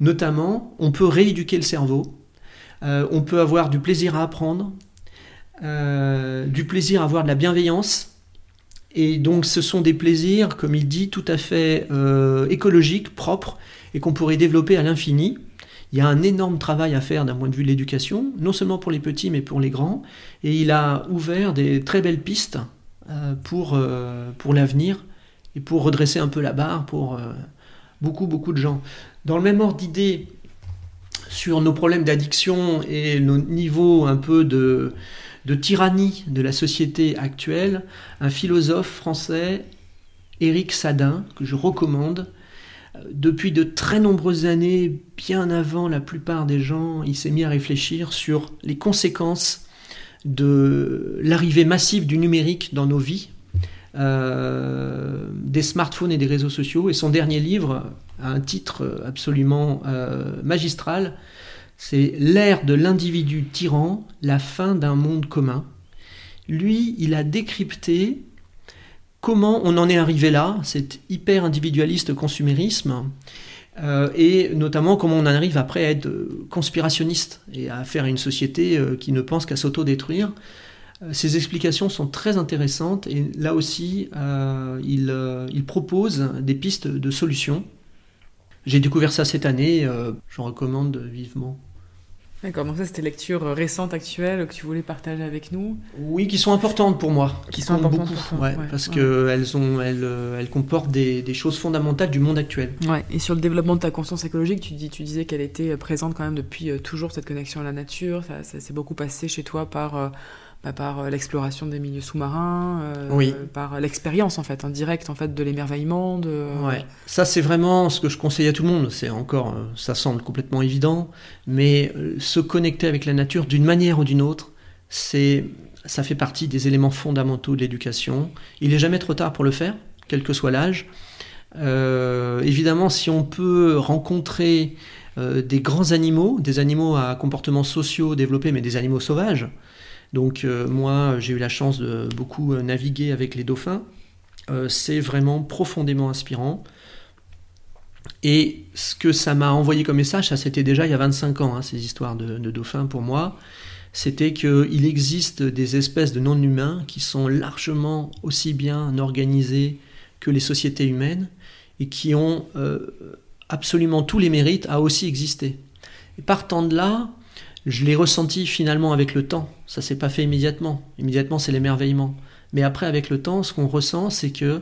Notamment, on peut rééduquer le cerveau, euh, on peut avoir du plaisir à apprendre, du plaisir à avoir de la bienveillance, et donc ce sont des plaisirs, comme il dit, tout à fait écologiques, propres, et qu'on pourrait développer à l'infini. Il y a un énorme travail à faire d'un point de vue de l'éducation, non seulement pour les petits, mais pour les grands. Et il a ouvert des très belles pistes euh, pour, euh, pour l'avenir et pour redresser un peu la barre pour beaucoup, beaucoup de gens. Dans le même ordre d'idée, sur nos problèmes d'addiction et nos niveaux un peu de, de tyrannie de la société actuelle, un philosophe français, Éric Sadin, que je recommande. Depuis de très nombreuses années, bien avant la plupart des gens, il s'est mis à réfléchir sur les conséquences de l'arrivée massive du numérique dans nos vies, euh, des smartphones et des réseaux sociaux. Et son dernier livre a un titre absolument euh, magistral c'est l'ère de l'individu tyran, la fin d'un monde commun. Lui, il a décrypté comment on en est arrivé là, cet hyper individualiste consumérisme, euh, et notamment comment on en arrive après à être conspirationniste et à faire une société euh, qui ne pense qu'à s'auto-détruire. Euh, ces explications sont très intéressantes et là aussi, il, propose des pistes de solutions. J'ai découvert ça cette année, je recommande vivement. D'accord, donc ça c'était lectures récentes, actuelles, que tu voulais partager avec nous Oui, qui sont importantes pour moi. Qui, sont importantes beaucoup, ouais, parce qu'elles elles, euh, elles comportent des, des, choses fondamentales du monde actuel. Ouais, et sur le développement de ta conscience écologique, tu, dis, tu disais qu'elle était présente quand même depuis euh, toujours, cette connexion à la nature. Ça, ça s'est beaucoup passé chez toi par euh, bah, par euh, l'exploration des milieux sous-marins, euh, par l'expérience en fait, en direct en fait de l'émerveillement. De... Ouais. Ça c'est vraiment ce que je conseille à tout le monde. C'est encore, euh, ça semble complètement évident, mais se connecter avec la nature d'une manière ou d'une autre, c'est, ça fait partie des éléments fondamentaux de l'éducation. Il n'est jamais trop tard pour le faire, quel que soit l'âge. évidemment, si on peut rencontrer des grands animaux, des animaux à comportements sociaux développés, mais des animaux sauvages, donc euh, moi, j'ai eu la chance de beaucoup euh, naviguer avec les dauphins. Euh, c'est vraiment profondément inspirant. Et ce que ça m'a envoyé comme message, ça c'était déjà il y a 25 ans, hein, ces histoires de, dauphins pour moi, c'était qu'il existe des espèces de non-humains qui sont largement aussi bien organisées que les sociétés humaines et qui ont absolument tous les mérites à aussi exister. Et partant de là, je l'ai ressenti finalement avec le temps. Ça s'est pas fait immédiatement. Immédiatement, c'est l'émerveillement. Mais après, avec le temps, ce qu'on ressent, c'est que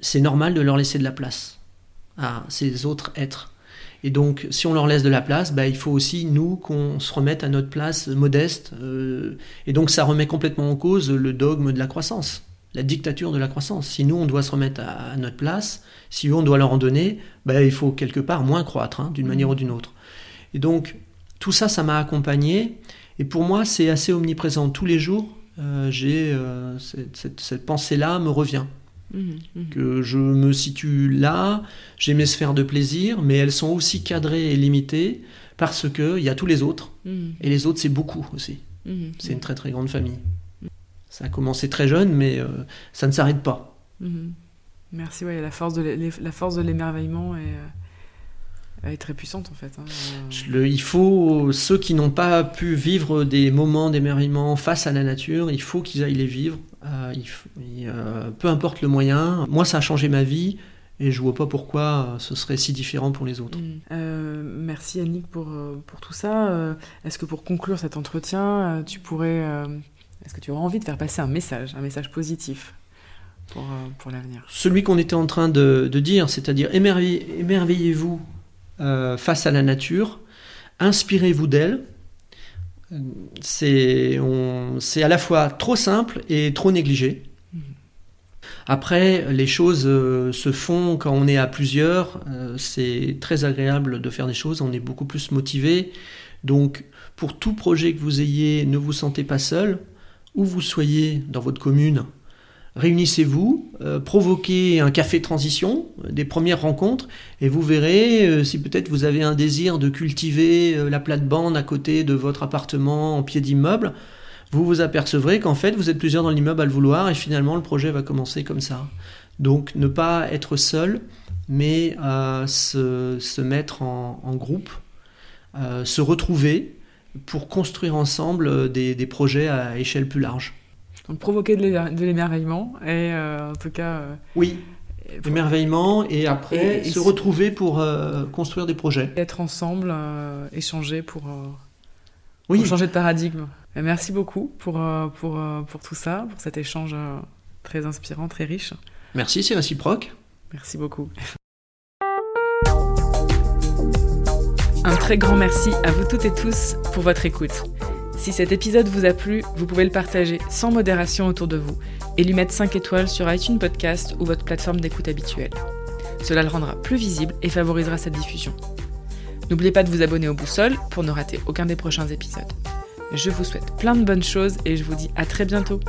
c'est normal de leur laisser de la place à ces autres êtres. Et donc, si on leur laisse de la place, bah, il faut aussi, nous, qu'on se remette à notre place modeste. Euh, et donc, ça remet complètement en cause le dogme de la croissance, la dictature de la croissance. Si nous, on doit se remettre à, notre place, si eux, on doit leur en donner, bah, il faut quelque part moins croître, hein, d'une manière ou d'une autre. Et donc, tout ça, ça m'a accompagné. Et pour moi, c'est assez omniprésent. Tous les jours, euh, j'ai euh, cette, pensée-là me revient. Mmh, mmh. Que je me situe là, j'ai mes sphères de plaisir, mais elles sont aussi cadrées et limitées parce qu'il y a tous les autres. Mmh. Et les autres, c'est beaucoup aussi. C'est une très très grande famille. Ça a commencé très jeune, mais euh, ça ne s'arrête pas. Merci, ouais, la force de l'émerveillement et elle est très puissante en fait. Hein. il faut ceux qui n'ont pas pu vivre des moments d'émerveillement face à la nature, il faut qu'ils aillent les vivre. Euh, euh, peu importe le moyen. Moi, ça a changé ma vie. Et je vois pas pourquoi ce serait si différent pour les autres. Mm. Euh, merci Annick pour, pour tout ça. Est-ce que pour conclure cet entretien, tu pourrais Est-ce que tu auras envie de faire passer un message, un message positif pour, euh, pour l'avenir? Celui qu'on était en train de, de dire, c'est-à-dire émerveillez- émerveillez-vous euh, face à la nature, inspirez-vous d'elle. C'est à la fois trop simple et trop négligé. Après, les choses euh, se font quand on est à plusieurs. euh, c'est très agréable de faire des choses. On est beaucoup plus motivé. Donc, pour tout projet que vous ayez, ne vous sentez pas seul. Où vous soyez dans votre commune, réunissez-vous, euh, provoquez un café transition, euh, des premières rencontres, et vous verrez euh, si peut-être vous avez un désir de cultiver la plate-bande à côté de votre appartement en pied d'immeuble. Vous vous apercevrez qu'en fait vous êtes plusieurs dans l'immeuble à le vouloir et finalement le projet va commencer comme ça. Donc ne pas être seul, mais se, mettre en, groupe, se retrouver pour construire ensemble des projets à échelle plus large. Donc provoquer de l'émer- de l'émerveillement et euh, en tout cas euh, Oui, émerveillement et après Et- et se retrouver pour euh, construire des projets. être ensemble, euh, échanger pour, euh, Oui, pour changer de paradigme. Et merci beaucoup pour, pour, pour tout ça, pour cet échange très inspirant, très riche. merci, c'est réciproque. Merci beaucoup. Un très grand merci à vous toutes et tous pour votre écoute. Si cet épisode vous a plu, vous pouvez le partager sans modération autour de vous et lui mettre 5 étoiles sur iTunes Podcast ou votre plateforme d'écoute habituelle. Cela le rendra plus visible et favorisera sa diffusion. N'oubliez pas de vous abonner au Boussole pour ne rater aucun des prochains épisodes. Je vous souhaite plein de bonnes choses et je vous dis à très bientôt.